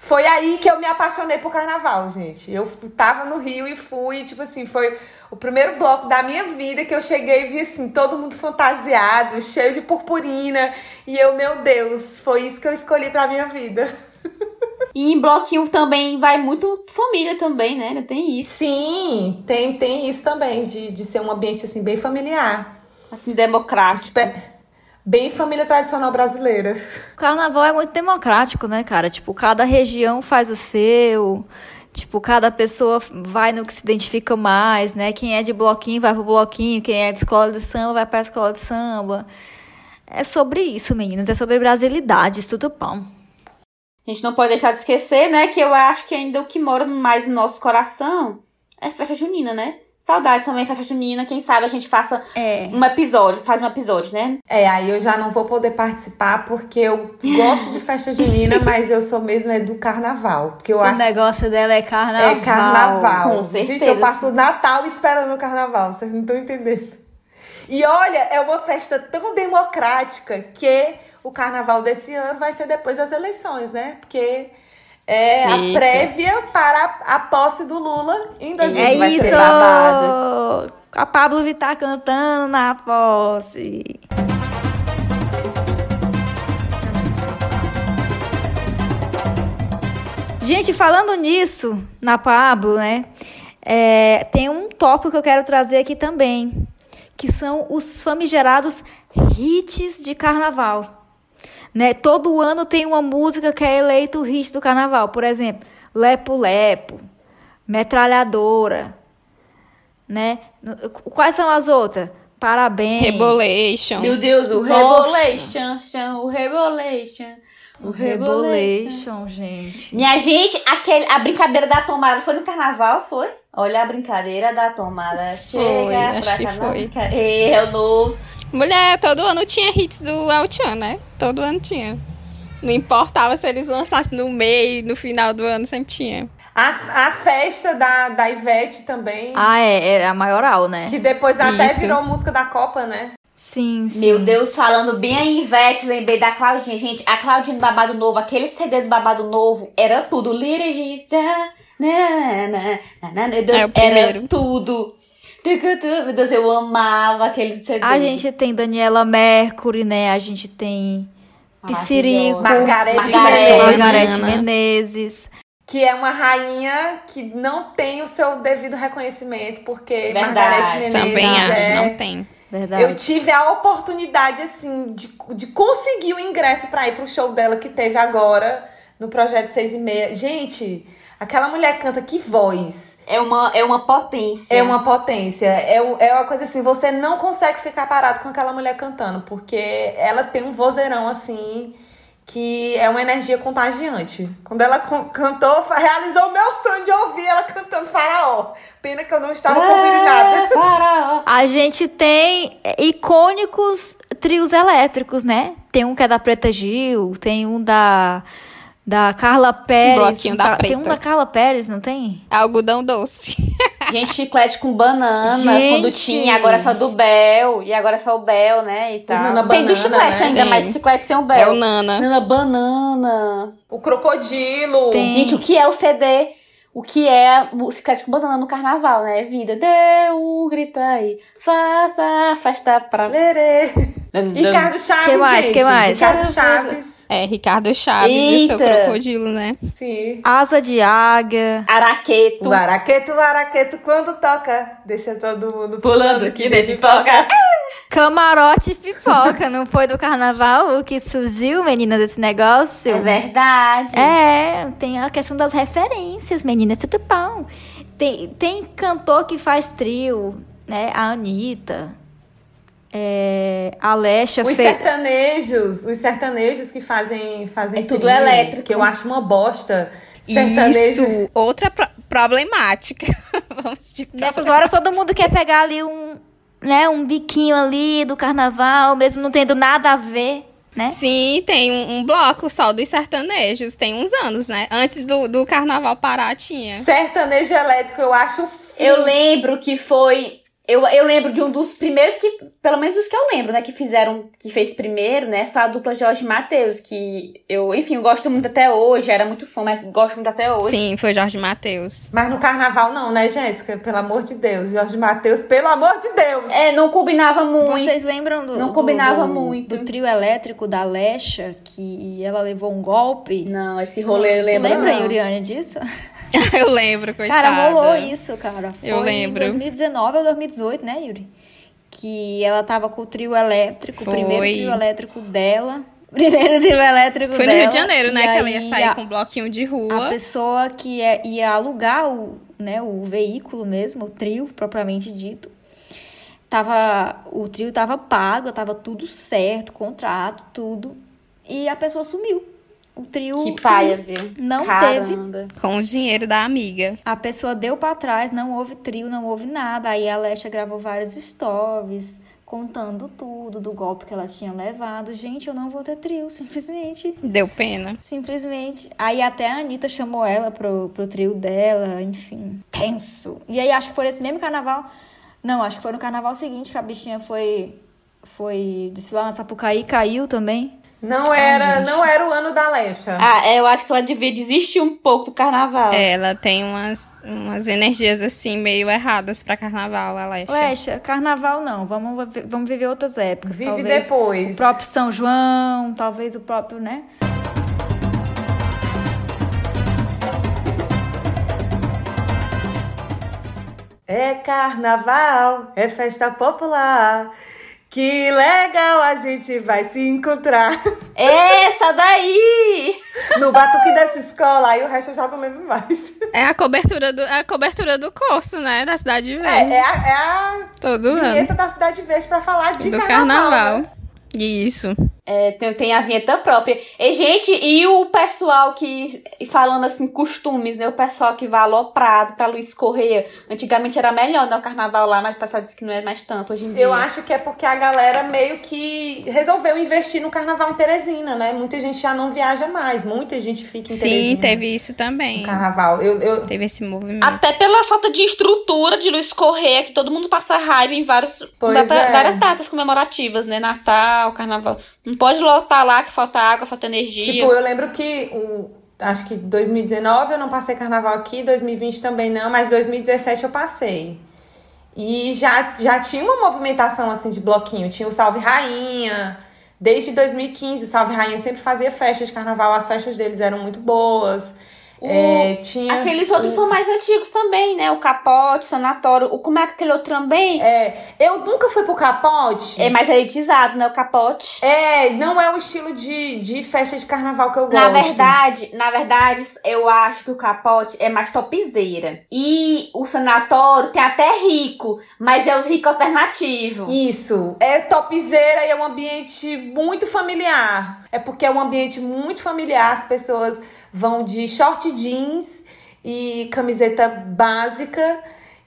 Foi aí que eu me apaixonei por carnaval, gente. Eu tava no Rio e fui, tipo assim, foi o primeiro bloco da minha vida que eu cheguei e vi assim, todo mundo fantasiado, cheio de purpurina. E eu, meu Deus, foi isso que eu escolhi pra minha vida. E em bloquinho também vai muito família também, né? Tem isso. Sim, tem, tem isso também, de, de ser um ambiente assim, bem familiar. Assim, democrático. Espe- Bem família tradicional brasileira. O carnaval é muito democrático, né, cara? Tipo, cada região faz o seu. Tipo, cada pessoa vai no que se identifica mais, né? Quem é de bloquinho vai pro bloquinho, quem é de escola de samba vai pra escola de samba. É sobre isso, meninas. É sobre brasilidades, tudo bom. A gente não pode deixar de esquecer, né? Que eu acho que ainda o que mora mais no nosso coração é festa junina, né? Saudades também, festa junina. Quem sabe a gente faça É. um episódio, faz um episódio, né? É, aí eu já não vou poder participar porque eu gosto de festa junina, mas eu sou mesmo é do carnaval. Porque eu O acho negócio dela é carnaval. é carnaval. com Gente, certeza. eu passo o Natal esperando o carnaval, vocês não estão entendendo. E olha, é uma festa tão democrática que o carnaval desse ano vai ser depois das eleições, né? Porque é a Eita. prévia para a, posse do Lula em É 2020. vai ser isso! babado. A Pablo Vittar cantando na posse. Gente, falando nisso, na Pablo, né? é, tem um tópico que eu quero trazer aqui também, que são os famigerados hits de carnaval. Né? Todo ano tem uma música que é eleita o hit do carnaval. Por exemplo, Lepo Lepo, Metralhadora, né? Quais são as outras? Parabéns. Rebolation. Meu Deus, o Nossa. Rebolation, o Rebolation, o Rebolation. Gente. Minha gente, aquele, a brincadeira da tomada foi no carnaval, foi? Olha a brincadeira da tomada. Chega acho pra que foi. brinca- Eu no... Mulher, todo ano tinha hits do El Chan, né? Todo ano tinha. Não importava se eles lançassem no meio, no final do ano, sempre tinha. A, a festa da, da Ivete também, Ah, é, é a maioral, né? que depois até Isso. virou música da Copa, né? Sim, sim. Meu Deus, falando bem a Ivete, lembrei da Claudinha. Gente, a Claudinha do Babado Novo, aquele CD do Babado Novo, era tudo. Little Hits, na, na, na, na, na, Meu Deus, É o era primeiro. tudo. Meu Deus, eu amava aquele CD. A gente tem Daniela Mercury, né? A gente tem Psirico, Margareth. Margareth Menezes. Que é uma rainha que não tem o seu devido reconhecimento, porque Verdade. Margareth Menezes Também acho, é... não tem. Verdade. Eu tive a oportunidade, assim, de, de conseguir o ingresso pra ir pro show dela que teve agora no Projeto 6 e meia. Gente, aquela mulher canta que voz. É uma, é uma potência. É uma potência. É, o- é uma coisa assim, você não consegue ficar parado com aquela mulher cantando, porque ela tem um vozeirão assim que é uma energia contagiante. Quando ela cantou, realizou o meu sonho de ouvir ela cantando Faraó. Pena que eu não estava. É, faraó. A gente tem icônicos trios elétricos, né? Tem um que é da Preta Gil, tem um da da Carla Pérez. Bloquinho da Tem um Preta. da Carla Pérez, não tem? Algodão doce. Gente, chiclete com banana, Gente. quando tinha, agora é só do Bel, e agora é só o Bel, né, e tal. Nana Tem do banana, chiclete né? ainda, Tem. mas chiclete sem o É Bel. o Nana. Nana banana. O crocodilo. Tem. Gente, o que é o CD? O que é o chiclete com banana no carnaval, né? Vida, dê um grito aí, faça a festa pra... Lerê. Ricardo Chaves, Que mais? gente. Que mais? Ricardo Chaves. É, Ricardo Chaves e o seu Eita. crocodilo, né? Sim. Asa de águia. Araqueto. O araqueto, o araqueto, quando toca, deixa todo mundo Pulando aqui de pipoca. Camarote e pipoca, não foi do carnaval o que surgiu, menina, desse negócio? É verdade. É, tem a questão das referências, meninas, tudo bom. Tem, tem cantor que faz trio, né? A Anitta, é, a Alexa Os fez. sertanejos, os sertanejos que fazem, fazem É tudo trio, elétrico. Que eu acho uma bosta. Sertanejo. Isso, outra pro- problemática. Vamos de Nessas horas todo mundo quer pegar ali um, né, um biquinho ali do carnaval, mesmo não tendo nada a ver, né? Sim, tem um, um bloco só dos sertanejos, tem uns anos, né? Antes do, do carnaval parar, tinha. Sertanejo elétrico, eu acho fim. Eu lembro que foi. Eu, eu lembro de um dos primeiros que, pelo menos dos que eu lembro, né, que fizeram, que fez primeiro, né, foi a dupla Jorge Matheus, que eu, enfim, eu gosto muito até hoje, era muito fã, mas gosto muito até hoje. Sim, foi Jorge Matheus. Mas no carnaval não, né, Jéssica? Pelo amor de Deus. Jorge Matheus, pelo amor de Deus. É, não combinava muito. Vocês lembram do, Não do- combinava do- muito. do trio elétrico da Alexa, que ela levou um golpe? Não, esse rolê eu lembro. lembra, não. Yuriane, disso? Eu lembro, coitada. Cara, rolou isso, cara. Foi Eu lembro. em 2019 ou 2018, né, Yuri? Que ela tava com o trio elétrico, o Foi. primeiro trio elétrico dela. Primeiro trio elétrico Foi no dela. Rio de Janeiro, né? Que ela ia sair a- com um bloquinho de A rua. pessoa que ia, ia alugar o, né, o veículo mesmo, o trio propriamente dito, tava, o trio tava pago, tava tudo certo, contrato, tudo. E a pessoa sumiu. O trio Que paia, viu? Não Caramba. Com o dinheiro da amiga. A pessoa deu pra trás, não houve trio, não houve nada. Aí a Alexa gravou vários stories contando tudo do golpe que ela tinha levado. Gente, eu não vou ter trio, simplesmente. Deu pena. Simplesmente. Aí até a Anitta chamou ela pro, pro trio dela, enfim. Tenso. E aí acho que foi nesse mesmo carnaval. Não, acho que foi no carnaval seguinte que a bichinha foi. Foi desfilar na Sapucaí, caiu também. Não era, gente. não era o ano da Alexa. Ah, é, eu acho que ela devia desistir um pouco do carnaval. É, Ela tem umas, umas energias assim meio erradas pra carnaval, Alexa. Lexa, carnaval não. Vamos, vamos viver outras épocas. Vive talvez depois. O próprio São João, talvez o próprio, né? É carnaval, é festa popular. Que legal a gente vai se encontrar Essa daí! no batuque dessa escola. Aí o resto eu já não lembro mais. É a cobertura do, é a cobertura do curso, né? Da Cidade Verde. É, é a, é a Todo ano. vinheta da Cidade Verde pra falar de Do carnaval. carnaval. né? Isso. É, tem, tem a vinheta própria. E, gente, e o pessoal que, falando assim, costumes, né? O pessoal que vai aloprado pra Luiz Correia. Antigamente era melhor, né? O carnaval lá, mas o pessoal disse que não é mais tanto hoje em dia. Eu acho que é porque a galera meio que resolveu investir no carnaval em Teresina, né? Muita gente já não viaja mais, muita gente fica em Sim, Teresina. teve isso também. no carnaval. Eu, eu, Teve esse movimento. Até pela falta de estrutura de Luiz Correia, que todo mundo passa raiva em vários, Pois é. várias datas comemorativas, né? Natal, carnaval. Não pode lotar lá que falta água, falta energia. Tipo, eu lembro que o, acho que 2019 eu não passei carnaval aqui, 2020 também não, mas 2017 eu passei. E já, já tinha uma movimentação assim de bloquinho, tinha o Salve Rainha. Desde 2015, o Salve Rainha sempre fazia festas de carnaval, as festas deles eram muito boas. O- É, tinha Aqueles outros são mais antigos também, né? O capote, o sanatório. O, como é que aquele outro também? É, eu nunca fui pro capote. É mais elitizado, né? O capote. É, não é o estilo de, de festa de carnaval que eu gosto. Na verdade, na verdade, eu acho que o capote é mais topzeira. E o sanatório tem até rico, mas é os ricos alternativos. Isso, é topzeira e é um ambiente muito familiar. É porque é um ambiente muito familiar, as pessoas vão de short jeans e camiseta básica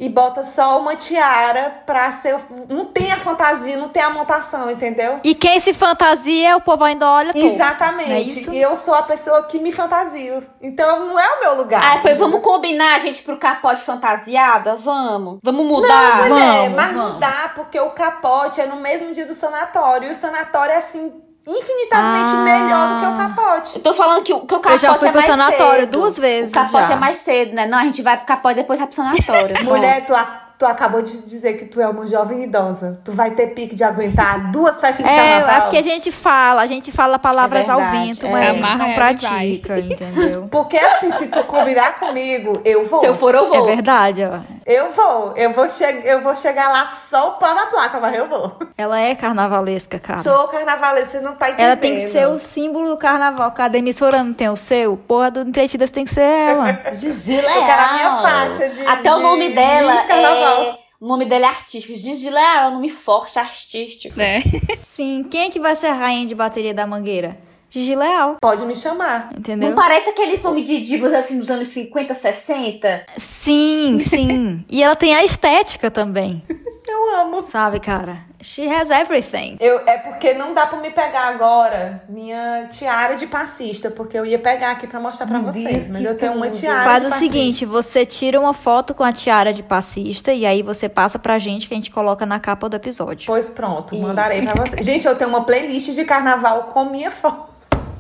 e bota só uma tiara pra ser. Não tem a fantasia, não tem a montação, entendeu? E quem se fantasia, o povo ainda olha todo. Exatamente. É? E eu sou a pessoa que me fantasio. Então não é o meu lugar. Ah, pois vamos combinar, gente, pro capote fantasiada? Vamos. Vamos mudar? Não, mulher, vamos, mas vamos. não dá, porque o capote é no mesmo dia do sanatório. E o sanatório é assim, infinitamente Ah. melhor do que o capote. Eu tô falando que, o- que o capote já fui é pro mais sanatório cedo. duas vezes O capote já. é mais cedo, né? Não, a gente vai pro capote e depois vai pro sanatório. Mulher, tu, a- tu acabou de dizer que tu é uma jovem idosa. Tu vai ter pique de aguentar duas festas de É, carnaval. é porque a gente fala, a gente fala palavras É ao verdade, vento, é. mas a gente não e pratica, entendeu? Porque assim, se tu combinar comigo, eu vou. Se eu for, eu É vou. verdade, ó. Eu vou. Eu vou, che eu vou chegar lá só o pau na placa, mas eu vou. Ela é carnavalesca, cara. Sou carnavalesca, você não tá entendendo. Ela tem que ser o símbolo do carnaval. Cada emissora não tem o seu? Porra do Entretidas tem que ser ela. Gigi Eu quero a minha faixa de- Até o de nome dela Miss Carnaval. É... O nome dela é artístico. Gigi Leal é um nome forte, artístico. né? Sim, quem é que vai ser a rainha de bateria da Mangueira? Gigi Leal, Pode me chamar. entendeu? Não parece aqueles nomes de divas assim dos anos 50, 60? Sim, sim. e ela tem a estética também, Eu amo. sabe, cara? She has everything. Eu, é porque não dá pra me pegar agora minha tiara de passista, porque eu ia pegar aqui pra mostrar pra Meu vocês. Deus, Mas eu tenho uma tiara Faz de o passista. seguinte, você tira uma foto com a tiara de passista e aí você passa pra gente que a gente coloca na capa do episódio. Pois pronto, mandarei pra vocês. Gente, eu tenho uma playlist de carnaval com minha foto.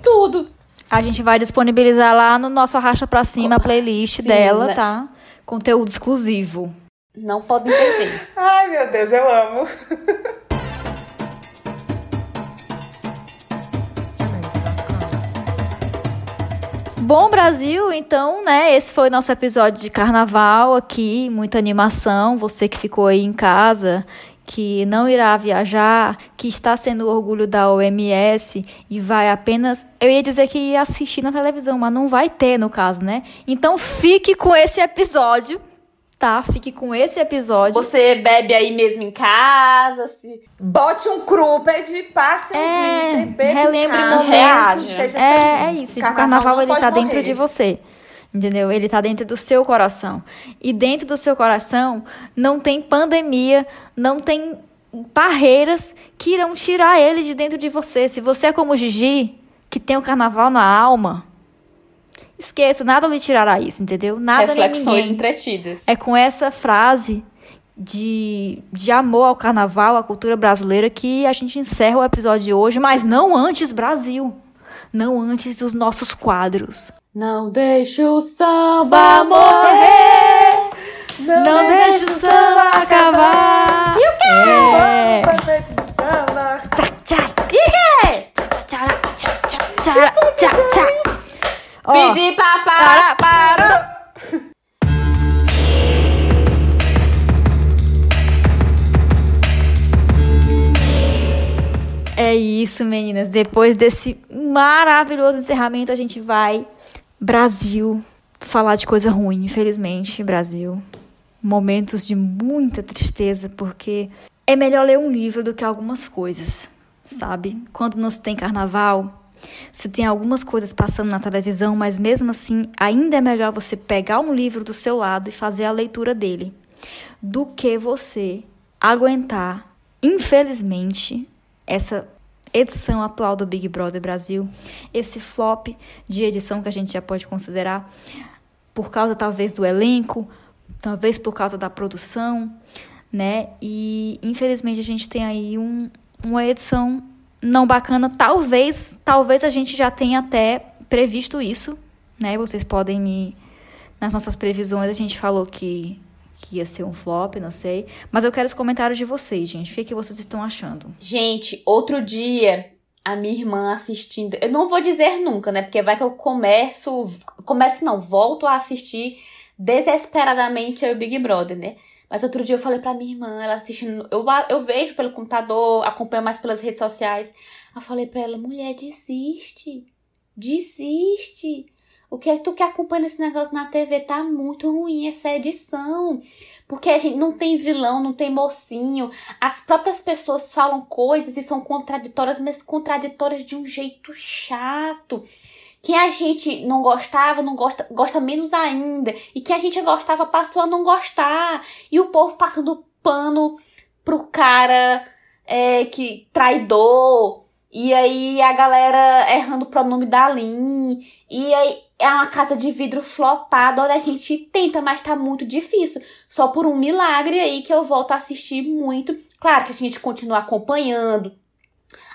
Tudo. A gente vai disponibilizar lá no nosso Arrasta Pra Cima a playlist Sim, dela, né? tá? Conteúdo exclusivo. Não podem perder. Ai, meu Deus, eu amo. Bom, Brasil, então, né? Esse foi o nosso episódio de carnaval aqui, muita animação. Você que ficou aí em casa, que não irá viajar, que está sendo o orgulho da OMS e vai apenas. Eu ia dizer que ia assistir na televisão, mas não vai ter, no caso, né? Então fique com esse episódio, tá? Fique com esse episódio. Você bebe aí mesmo em casa, se... Bote um cropped, passe um É, glitter, beba relembre um momentos. reage. seja É, é feliz. isso, gente. O carnaval não ele tá dentro morrer. de você. Entendeu? Ele tá dentro do seu coração. E dentro do seu coração não tem pandemia, não tem barreiras que irão tirar ele de dentro de você. Se você é como o Gigi, que tem o carnaval na alma, esqueça, nada lhe tirará isso, entendeu? Nada reflexões entretidas. É com essa frase de, de amor ao carnaval, à cultura brasileira, que a gente encerra o episódio de hoje, mas não antes Brasil. Não antes dos nossos quadros. Não deixe o samba morrer. Não, deixe o samba acabar. E o quê? É. Foi feito de samba. Ó, Pedir pra parar, parou. É isso, meninas. Depois desse maravilhoso encerramento, a gente vai, Brasil, falar de coisa ruim, infelizmente, Brasil. Momentos de muita tristeza, porque é melhor ler um livro do que algumas coisas, sabe? Quando nos tem carnaval, se tem algumas coisas passando na televisão, mas mesmo assim, ainda é melhor você pegar um livro do seu lado e fazer a leitura dele, do que você aguentar, infelizmente, essa edição atual do Big Brother Brasil, esse flop de edição que a gente já pode considerar, por causa talvez do elenco, talvez por causa da produção, né? E infelizmente a gente tem aí um, uma edição não bacana. Talvez, talvez a gente já tenha até previsto isso, né? Vocês podem me nas nossas previsões a gente falou que que ia ser um flop, não sei. Mas eu quero os comentários de vocês, gente. O que, é que vocês estão achando? Gente, outro dia, a minha irmã assistindo. Eu não vou dizer nunca, né? Porque vai que eu começo. Começo não, volto a assistir desesperadamente o Big Brother, né? Mas outro dia eu falei pra minha irmã, ela assistindo. Eu, eu vejo pelo computador, acompanho mais pelas redes sociais. Eu falei pra ela, mulher, desiste. Desiste. O que é que tu que acompanha esse negócio na TV tá muito ruim essa edição. Porque a gente não tem vilão, não tem mocinho. As próprias pessoas falam coisas e são contraditórias, mas contraditórias de um jeito chato. Quem a gente não gostava, não gosta, gosta menos ainda. E quem a gente gostava passou a não gostar. E o povo passando pano pro cara é, que traidor. E aí a galera errando o pronome da Lin. E aí é uma casa de vidro flopada. Olha, a gente tenta, mas tá muito difícil. Só por um milagre aí que eu volto a assistir muito. Claro que a gente continua acompanhando.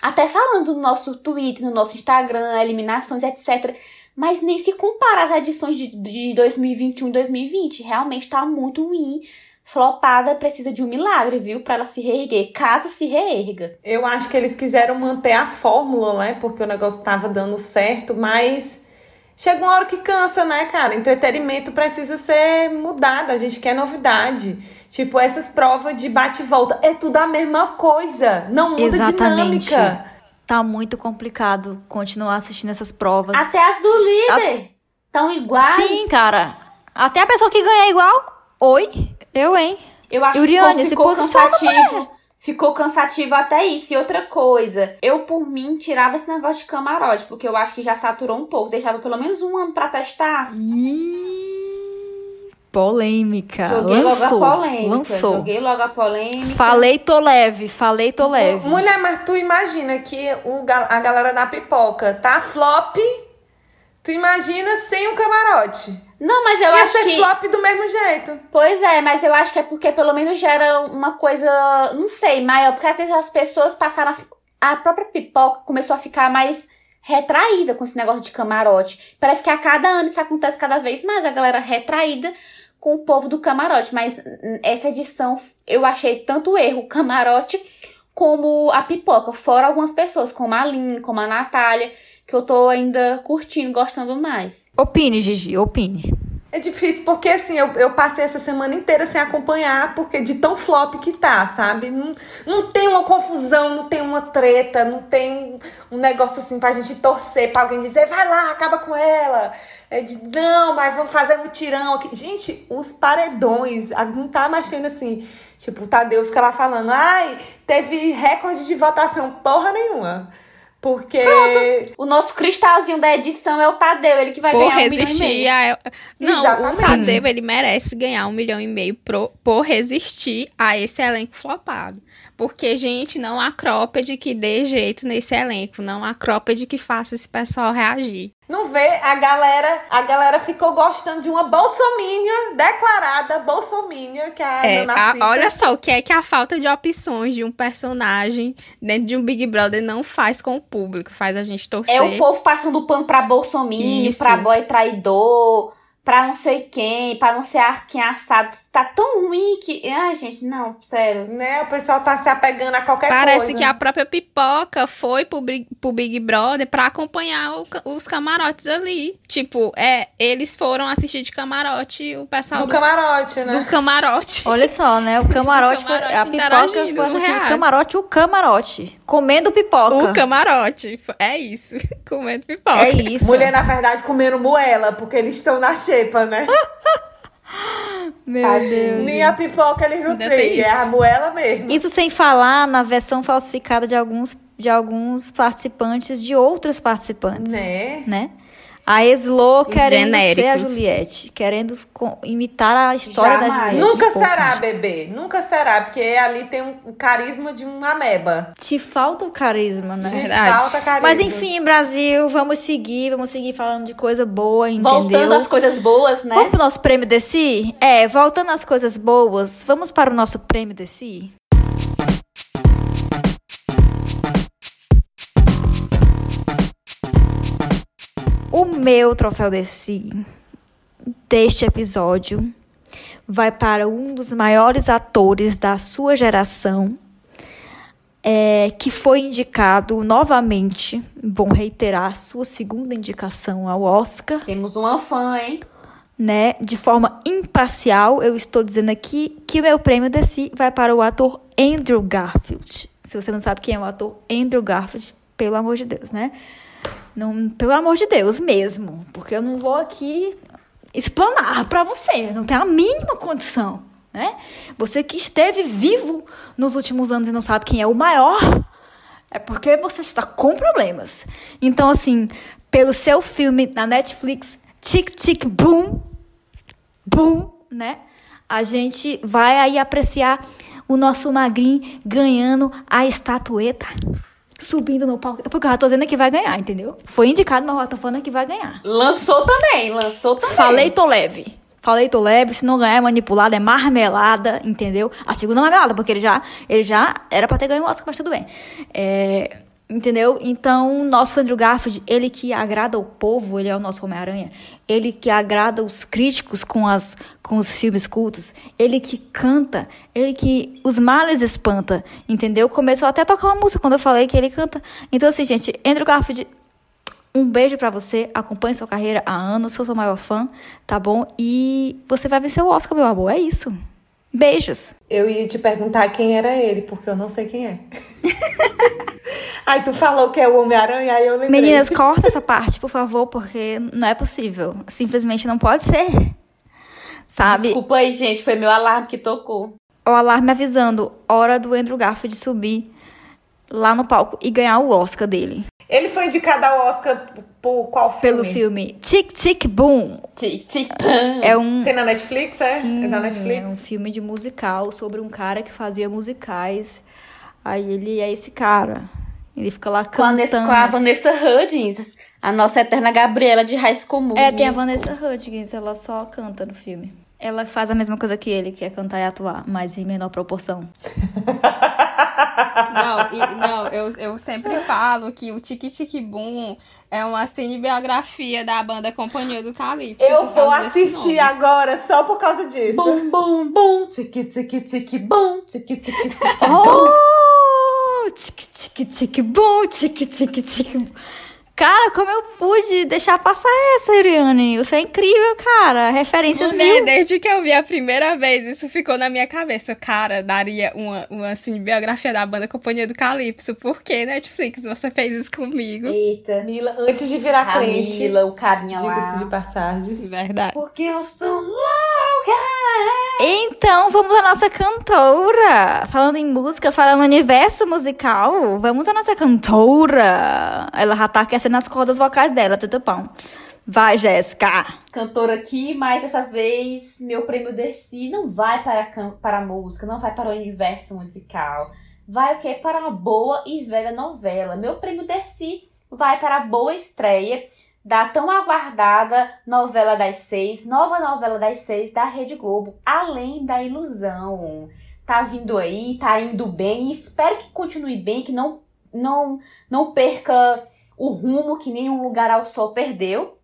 Até falando no nosso Twitter, no nosso Instagram, eliminações, etc. Mas nem se compara às edições de, de 2021 e 2020. Realmente tá muito ruim flopada precisa de um milagre, viu? Para ela se reerguer, caso se reerga. Eu acho que eles quiseram manter a fórmula, né? Porque o negócio estava dando certo, mas chega uma hora que cansa, né, cara? Entretenimento precisa ser mudado, a gente quer novidade. Tipo, essas provas de bate e volta, é tudo a mesma coisa, não muda Exatamente. dinâmica. Tá muito complicado continuar assistindo essas provas. Até as do líder estão a... iguais. Sim, cara. Até a pessoa que ganha é igual. Oi? Eu, hein? Eu acho Uriane, que ficou, ficou cansativo. Ficou cansativo até isso. E outra coisa, eu por mim tirava esse negócio de camarote, porque eu acho que já saturou um pouco. Deixava pelo menos um ano pra testar. Polêmica. Joguei lançou, logo a polêmica. Lançou. Joguei logo a polêmica. Falei, tô leve. Falei, tô leve. Mulher, mas tu imagina que o, a galera da pipoca tá flop. Tu imagina sem o camarote. Não, mas eu Ia acho ser que. flop do mesmo jeito. Pois é, mas eu acho que é porque pelo menos gera uma coisa, não sei, maior. Porque às vezes as pessoas passaram. A, a própria pipoca começou a ficar mais retraída com esse negócio de camarote. Parece que a cada ano isso acontece cada vez mais, a galera retraída com o povo do camarote. Mas essa edição eu achei tanto erro o camarote como a pipoca. Fora algumas pessoas, como a Lin, como a Natália que eu tô ainda curtindo, gostando mais. Opine, Gigi, opine. É difícil, porque assim, eu, eu passei essa semana inteira sem acompanhar, porque de tão flop que tá, sabe? Não, não tem uma confusão, não tem uma treta, não tem um, negócio assim pra gente torcer, pra alguém dizer, vai lá, acaba com ela. É de, não, mas vamos fazer um tirão aqui. Gente, os paredões, não tá mais tendo assim, tipo, o Tadeu fica lá falando, ai, teve recorde de votação, porra nenhuma. Porque. Pronto. O nosso cristalzinho da edição é o Tadeu, ele que vai por ganhar um resistir milhão e meio. A... Não, Exatamente. o Tadeu, ele merece ganhar um milhão e meio pro, por resistir a esse elenco flopado. Porque, gente, não há cropped que dê jeito nesse elenco. Não há cropped que faça esse pessoal reagir. Não vê? A galera, a galera ficou gostando de uma bolsomínia declarada bolsomínia, que é a é, a, Olha só, o que é que a falta de opções de um personagem dentro de um Big Brother não faz com o público, faz a gente torcer. É o povo passando pano pra bolsomínio, Isso. pra boy traidor, pra não sei quem, pra não ser quem assado. Tá tão ruim que. Ai, gente, não, sério. Né? O pessoal tá se apegando a qualquer Parece coisa. Parece que a própria pipoca foi pro, pro Big Brother pra acompanhar o, os camarotes ali. Tipo, é, eles foram assistir de camarote o pessoal. Do, do camarote, né? Do camarote. Olha só, né? O camarote, foi, a pipoca foi assistir o camarote, o camarote. Comendo pipoca. O camarote. É isso. comendo pipoca. É isso. Mulher, na verdade, comendo moela, porque eles estão na xepa, né? Meu Tadinho. Deus. Nem a pipoca eles não têm, é a moela mesmo. Isso sem falar na versão falsificada de alguns, de alguns participantes, de outros participantes. Né? Né? A Eslo querendo ser a Juliette, querendo imitar a história Jamais. da Juliette. Nunca será, bebê. Nunca será, porque ali tem um carisma de uma ameba. Te falta o carisma, né? Te Verdade. falta carisma. Mas enfim, Brasil, vamos seguir, vamos seguir falando de coisa boa, entendeu? Voltando às coisas boas, né? Vamos pro nosso prêmio Desi? É, voltando às coisas boas, vamos para o nosso prêmio Desi? O meu troféu desse deste episódio vai para um dos maiores atores da sua geração, é, que foi indicado novamente, vou reiterar, sua segunda indicação ao Oscar. Temos uma fã, hein? Né, de forma imparcial, eu estou dizendo aqui que o meu prêmio desse vai para o ator Andrew Garfield. Se você não sabe quem é o ator Andrew Garfield, pelo amor de Deus, né? Não, pelo amor de Deus mesmo, porque eu não vou aqui explanar para você, não tem a mínima condição, né? Você que esteve vivo nos últimos anos e não sabe quem é o maior, é porque você está com problemas. Então, assim, pelo seu filme na Netflix, Tic Tic Boom, Boom, né? A gente vai aí apreciar o nosso magrinho ganhando a estatueta. Subindo no palco. Porque eu já tô dizendo que vai ganhar, entendeu? Foi indicado, mas eu tô falando que vai ganhar. Lançou também, lançou também. Falei, tô leve. Falei, tô leve. Se não ganhar é manipulada, é marmelada, entendeu? A segunda marmelada, porque ele já, ele já era pra ter ganho o Oscar, mas tudo bem. É, Entendeu? Então, nosso Andrew Garfield, ele que agrada o povo, ele é o nosso Homem-Aranha, ele que agrada os críticos com, as, com os filmes cultos, ele que canta, ele que os males espanta, entendeu? Começou até a tocar uma música quando eu falei que ele canta. Então, assim, gente, Andrew Garfield, um beijo para você, acompanhe sua carreira há anos, sou seu maior fã, tá bom? E você vai vencer o Oscar, meu amor, é isso. Beijos. Eu ia te perguntar quem era ele, porque eu não sei quem é. Ai, tu falou que é o Homem-Aranha, aí eu lembrei. Meninas, corta essa parte, por favor, porque não é possível. Simplesmente não pode ser. Sabe? Desculpa aí, gente, foi meu alarme que tocou. O alarme avisando, hora do Andrew Garfield subir lá no palco e ganhar o Oscar dele. Ele foi indicado ao Oscar por qual filme? Pelo filme Tic Tic Boom. Tic Tic Boom. É um Tem na Netflix, é? Sim, é da Netflix? É um filme de musical sobre um cara que fazia musicais. Aí ele é esse cara. Ele fica lá com a, cantando. com a Vanessa Hudgens, a nossa eterna Gabriela de School Musical. É, tem a Vanessa Hudgens, ela só canta no filme. Ela faz a mesma coisa que ele, que é cantar e atuar, mas em menor proporção. Não, e, não eu, eu sempre falo que o Tic Tic Boom é uma cinebiografia da banda Companhia do Calypso. Eu vou assistir agora só por causa disso. Bum, bum, bum, tic, tic, tic, bum, tic, tic, tic, oh! Tic, tic, tic, bum, tic, tic, tic. Cara, como eu pude deixar passar essa, Iriane? Você é incrível, cara. Referências Mulher, mil. Desde que eu vi a primeira vez, isso ficou na minha cabeça. Cara, daria uma, uma assim, biografia da banda Companhia do Calypso. Por que, Netflix, você fez isso comigo? Eita. Mila, antes de virar Camila, crente, o carinha diga-se lá. de passagem. Verdade. Porque eu sou louca. Então, vamos à nossa cantora. Falando em música, falando em universo musical, vamos à nossa cantora. Ela já tá aquecendo as cordas vocais dela, bom. Vai, Jéssica. Cantora aqui, mas dessa vez meu prêmio Dercy não vai para a, para a música, não vai para o universo musical. Vai o quê? Para uma boa e velha novela. Meu prêmio Dercy vai para a boa estreia da tão aguardada novela das seis, nova novela das seis da Rede Globo, Além da Ilusão. Tá vindo aí, tá indo bem, espero que continue bem, que não, não, não perca o rumo que nenhum lugar ao sol perdeu,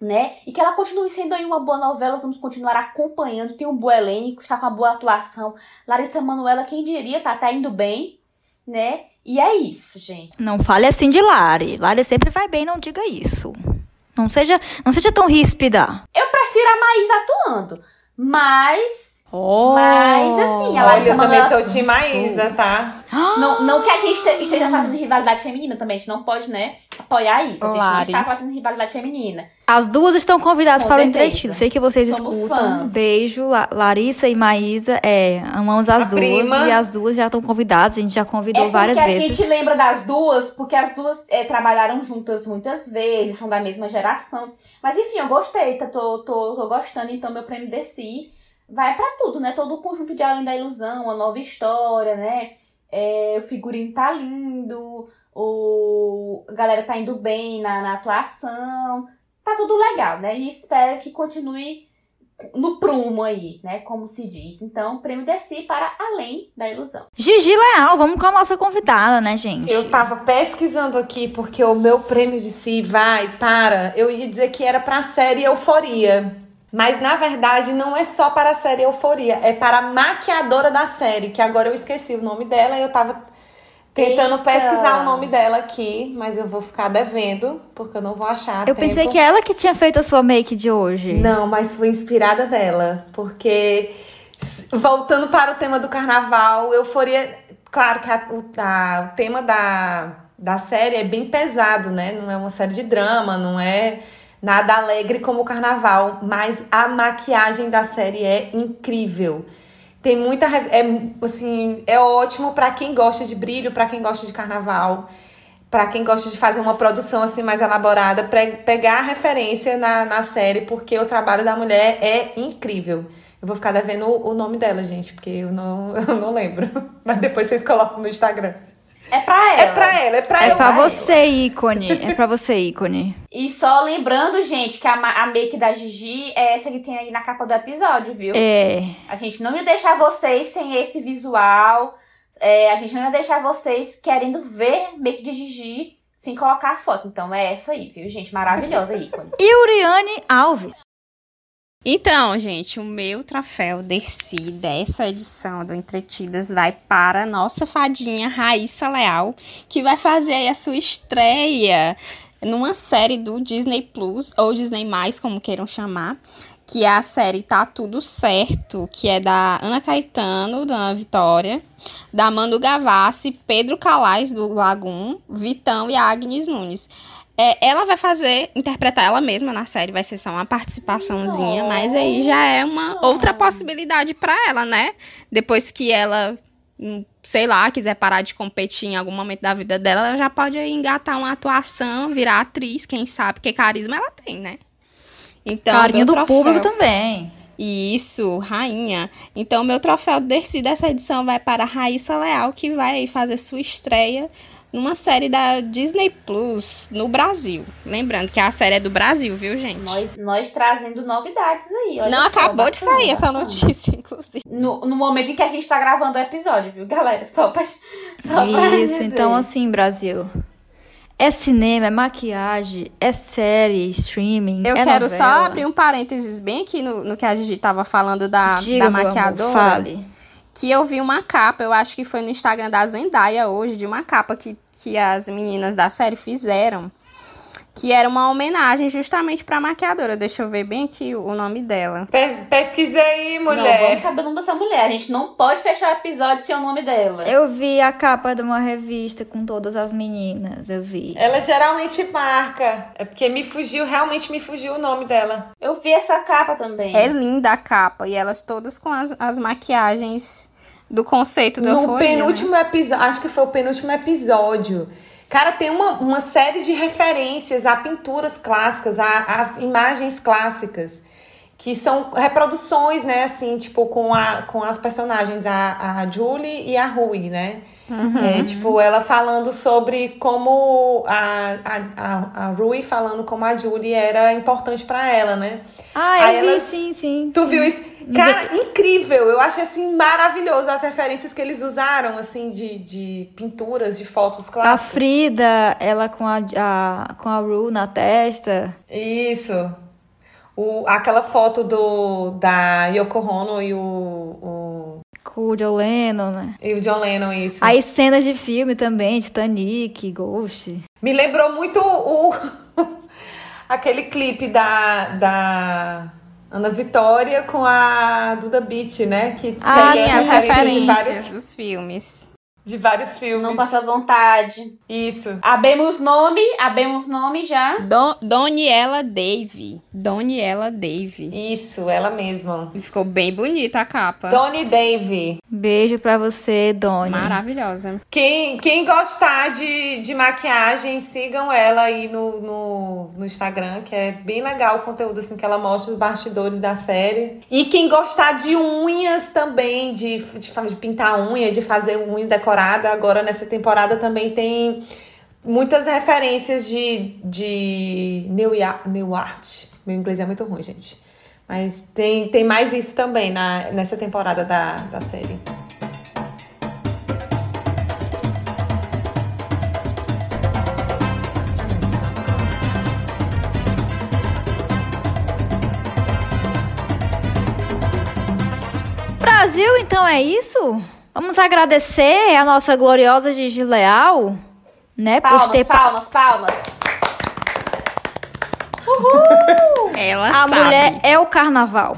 né? E que ela continue sendo aí uma boa novela, nós vamos continuar acompanhando, tem um bom elenco, está com uma boa atuação. Larissa Manoela, quem diria, tá, tá indo bem, né? E é isso, gente. Não fale assim de Lari. Lari sempre vai bem, não diga isso. Não seja, não seja tão ríspida. Eu prefiro a Maísa atuando, mas Oh. Mas, assim, a Olha, Larissa eu também Manoela- sou time Maísa, tá? Não, não que a gente este- esteja fazendo rivalidade feminina também, a gente não pode, né, apoiar isso. A gente não Lari. está fazendo rivalidade feminina. As duas estão convidadas Com para o certeza. entretido. Sei que vocês Somos escutam. fãs. Beijo, La- Larissa e Maísa. É, amamos as A duas. prima. E as duas já estão convidadas. A gente já É convidou porque várias a vezes. gente lembra das duas, porque as duas é, trabalharam juntas muitas vezes, são da mesma geração. Mas enfim, eu gostei, tá, tô, tô, tô gostando, então meu prêmio Dercy vai pra tudo, né? Todo o conjunto de Além da Ilusão, uma nova história, né? É, o figurino tá lindo, o, a galera tá indo bem na, na atuação, tá tudo legal, né? E espero que continue no prumo aí, né? Como se diz. Então, prêmio Dercy para Além da Ilusão. Gigi Leal, vamos com a nossa convidada, né, gente? Eu tava pesquisando aqui porque o meu prêmio de si vai para. Eu ia dizer que era pra série Euforia. Mas na verdade não é só para a série Euforia, é para a maquiadora da série, que agora eu esqueci o nome dela e eu tava tentando Eita. pesquisar o nome dela aqui, mas eu vou ficar devendo, porque eu não vou achar. Eu pensei tempo. que ela que tinha feito a sua make de hoje. Não, mas fui inspirada dela, porque voltando para o tema do carnaval, euforia, claro que a- o, a- o tema da, da série é bem pesado, né? Não é uma série de drama, não é nada alegre como o carnaval, mas a maquiagem da série é incrível. Tem muita é assim, é ótimo para quem gosta de brilho, para quem gosta de carnaval. para quem gosta de fazer uma produção assim mais elaborada, pegar a referência na, na série, porque o trabalho da mulher é incrível. Eu vou ficar devendo o nome dela, gente, porque eu não, eu não lembro. Mas depois vocês colocam no Instagram. É pra ela. É pra ela, é pra É eu, pra você, ícone. É pra você, ícone. E só lembrando, gente, que a, a make da Gigi é essa que tem aí na capa do episódio, viu? É. A gente não ia deixar vocês sem esse visual. É, a gente não ia deixar vocês querendo ver make de Gigi sem colocar a foto. Então é essa aí, viu, gente? Maravilhosa, ícone. Uriane Alves. Então, gente, o meu troféu Desci dessa edição do Entretidas vai para nossa fadinha Raíssa Leal, que vai fazer aí a sua estreia numa série do Disney Plus, ou Disney+, como queiram chamar, que é a série Tá Tudo Certo, que é da Ana Caetano, da Ana Vitória, da Manu Gavassi, Pedro Calais, do Lagum, Vitão e Agnes Nunes. É, ela vai fazer, interpretar ela mesma na série, vai ser só uma participaçãozinha, mas aí já é uma outra possibilidade para ela, né? Depois que ela, hum, sei lá, quiser parar de competir em algum momento da vida dela, ela já pode engatar uma atuação, virar atriz, quem sabe, porque carisma ela tem, né? Então, Carinho do troféu... público também. Isso, rainha. Então, meu troféu desse, dessa edição vai para a Raíssa Leal, que vai fazer sua estreia numa série da Disney Plus no Brasil. Lembrando que a série é do Brasil, viu, gente? Nós, nós trazendo novidades aí. Não, só, acabou de sair essa notícia, inclusive. No, no momento em que a gente tá gravando o episódio, viu, galera? Só pra. Só Isso, pra então assim, Brasil. É cinema, é maquiagem, é série, streaming. Eu é quero novela. só abrir um parênteses bem aqui no, no que a Gigi tava falando da, Diga, da maquiadora. Amor, fale que eu vi uma capa, eu acho que foi no Instagram da Zendaya hoje, de uma capa que, que as meninas da série fizeram, que era uma homenagem justamente pra maquiadora. Deixa eu ver bem aqui o nome dela. pesquisa aí, mulher. Não, vamos saber o nome dessa mulher. A gente não pode fechar o episódio sem o nome dela. Eu vi a capa de uma revista com todas as meninas, eu vi. Ela geralmente marca. É porque me fugiu, realmente me fugiu o nome dela. Eu vi essa capa também. É linda a capa. E elas todas com as, as maquiagens do conceito do No euforia, penúltimo né? episódio, acho que foi o penúltimo episódio. Cara, tem uma, uma série de referências a pinturas clássicas, a, a imagens clássicas, que são reproduções, né, assim, tipo, com, a, com as personagens, a, a Julie e a Rui, né? Uhum. É, tipo, ela falando sobre como a, a, a, a Rui falando como a Julie era importante para ela, né? Ah, eu Aí vi, elas... sim, sim. Tu sim. viu isso? Cara, incrível! Eu acho assim maravilhoso as referências que eles usaram, assim, de, de pinturas, de fotos clássicas. A Frida, ela com a, a, com a Rue na testa. Isso. O, aquela foto do, da Yoko Ono e o, o com o John Lennon, né? E o John Lennon, isso. Aí cenas de filme também, Titanic, Ghost. Me lembrou muito o, aquele clipe da, da Ana Vitória com a Duda Beat, né? Que ah, tem as referências de vários dos filmes de vários filmes. Não passa vontade. Isso. Abemos nome, abemos nome já. Don, Doniela Dave. Doniela Dave. Isso, ela mesma. Ficou bem bonita a capa. Doni Dave. Beijo pra você, Doni. Maravilhosa. Quem, quem gostar de, de maquiagem, sigam ela aí no, no, no Instagram, que é bem legal o conteúdo assim que ela mostra os bastidores da série. E quem gostar de unhas também, de, de, de pintar unha, de fazer unha decorada temporada, agora nessa temporada também tem muitas referências de, de New, New Art. Meu inglês é muito ruim, gente. Mas tem, tem mais isso também na, nessa temporada da, da série. Brasil, então é isso? Vamos agradecer a nossa gloriosa Gigi Leal, né? Palmas, por ter palmas, palmas. Uhul! Ela a sabe. mulher é o carnaval.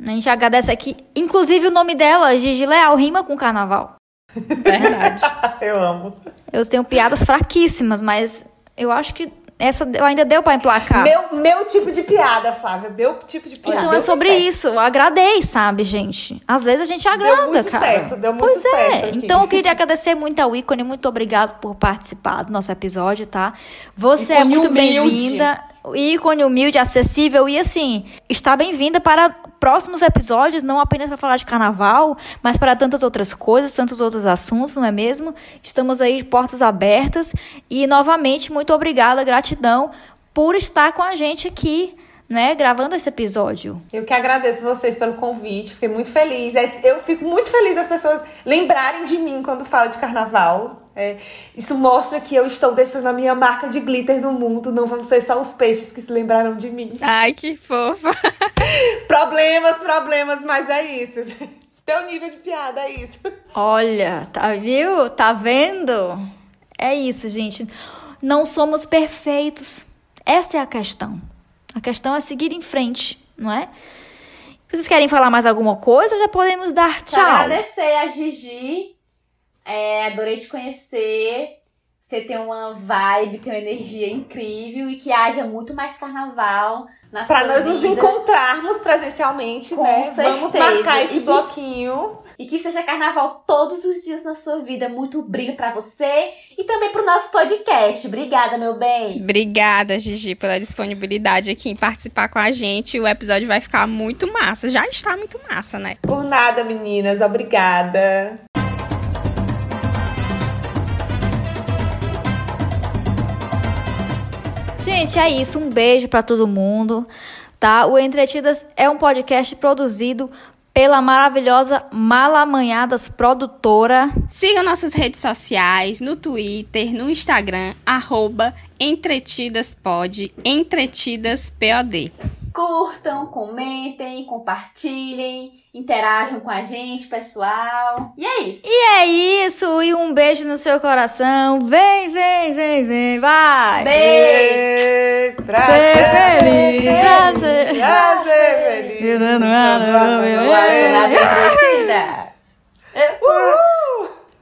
A gente agradece aqui. Inclusive o nome dela, Gigi Leal, rima com carnaval. Verdade. eu amo. Eu tenho piadas fraquíssimas, mas eu acho que essa ainda deu pra emplacar. Meu, meu tipo de piada, Flávia. Meu tipo de piada. Então Deu é sobre isso. Eu agradei, sabe, gente? Às vezes a gente agrada, muito cara. certo, deu muito pois é. certo aqui. Então eu queria agradecer muito ao ícone, muito obrigado por participar do nosso episódio, tá? Você é muito bem-vinda. Ícone humilde, acessível e assim, está bem-vinda para próximos episódios, não apenas para falar de carnaval, mas para tantas outras coisas, tantos outros assuntos, não é mesmo? Estamos aí de portas abertas e novamente muito obrigada, gratidão por estar com a gente aqui, né, gravando esse episódio. Eu que agradeço vocês pelo convite, fiquei muito feliz. É, Eu fico muito feliz as pessoas lembrarem de mim quando fala de carnaval. É, isso mostra que eu estou deixando a minha marca de glitter no mundo, não vão ser só os peixes que se lembraram de mim. Ai, que fofa. Problemas, problemas, mas é isso. Teu nível de piada é isso. Olha, tá viu? Tá vendo? É isso, gente. Não somos perfeitos. Essa é a questão. A questão é seguir em frente, não é? Vocês querem falar mais alguma coisa? Já podemos dar tchau. agradecer a Gigi. É, adorei te conhecer. Você tem uma vibe, tem uma energia incrível e que haja muito mais carnaval sua nós nos vida. encontrarmos presencialmente, Com né? Vamos certeza. marcar esse E que- bloquinho. E que seja carnaval todos os dias na sua vida. Muito brilho pra você e também pro nosso podcast. Obrigada, meu bem. Obrigada, Gigi, pela disponibilidade aqui em participar com a gente. O episódio vai ficar muito massa. Já está muito massa, né? Por nada, meninas. Obrigada. Gente, é isso. Um beijo pra todo mundo, tá? O Entretidas é um podcast produzido pela maravilhosa Malamanhadas Produtora. Siga nossas redes sociais, no Twitter, no Instagram, arroba entretidaspod, entretidaspod. Curtam, comentem, compartilhem, interajam com a gente, pessoal. E é isso. E é isso. E um beijo no seu coração. Vem, vem, vem, vem. Vai. Beijo! Ei, Pra Ser ser feliz, pra ser- pra ser feliz. Nas entretidas.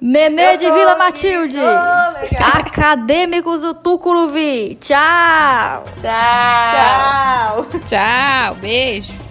Nenê de Vila. Matilde. Oh. Acadêmicos do Tucuruvi. Tchau. Tchau. Tchau. Tchau, beijo.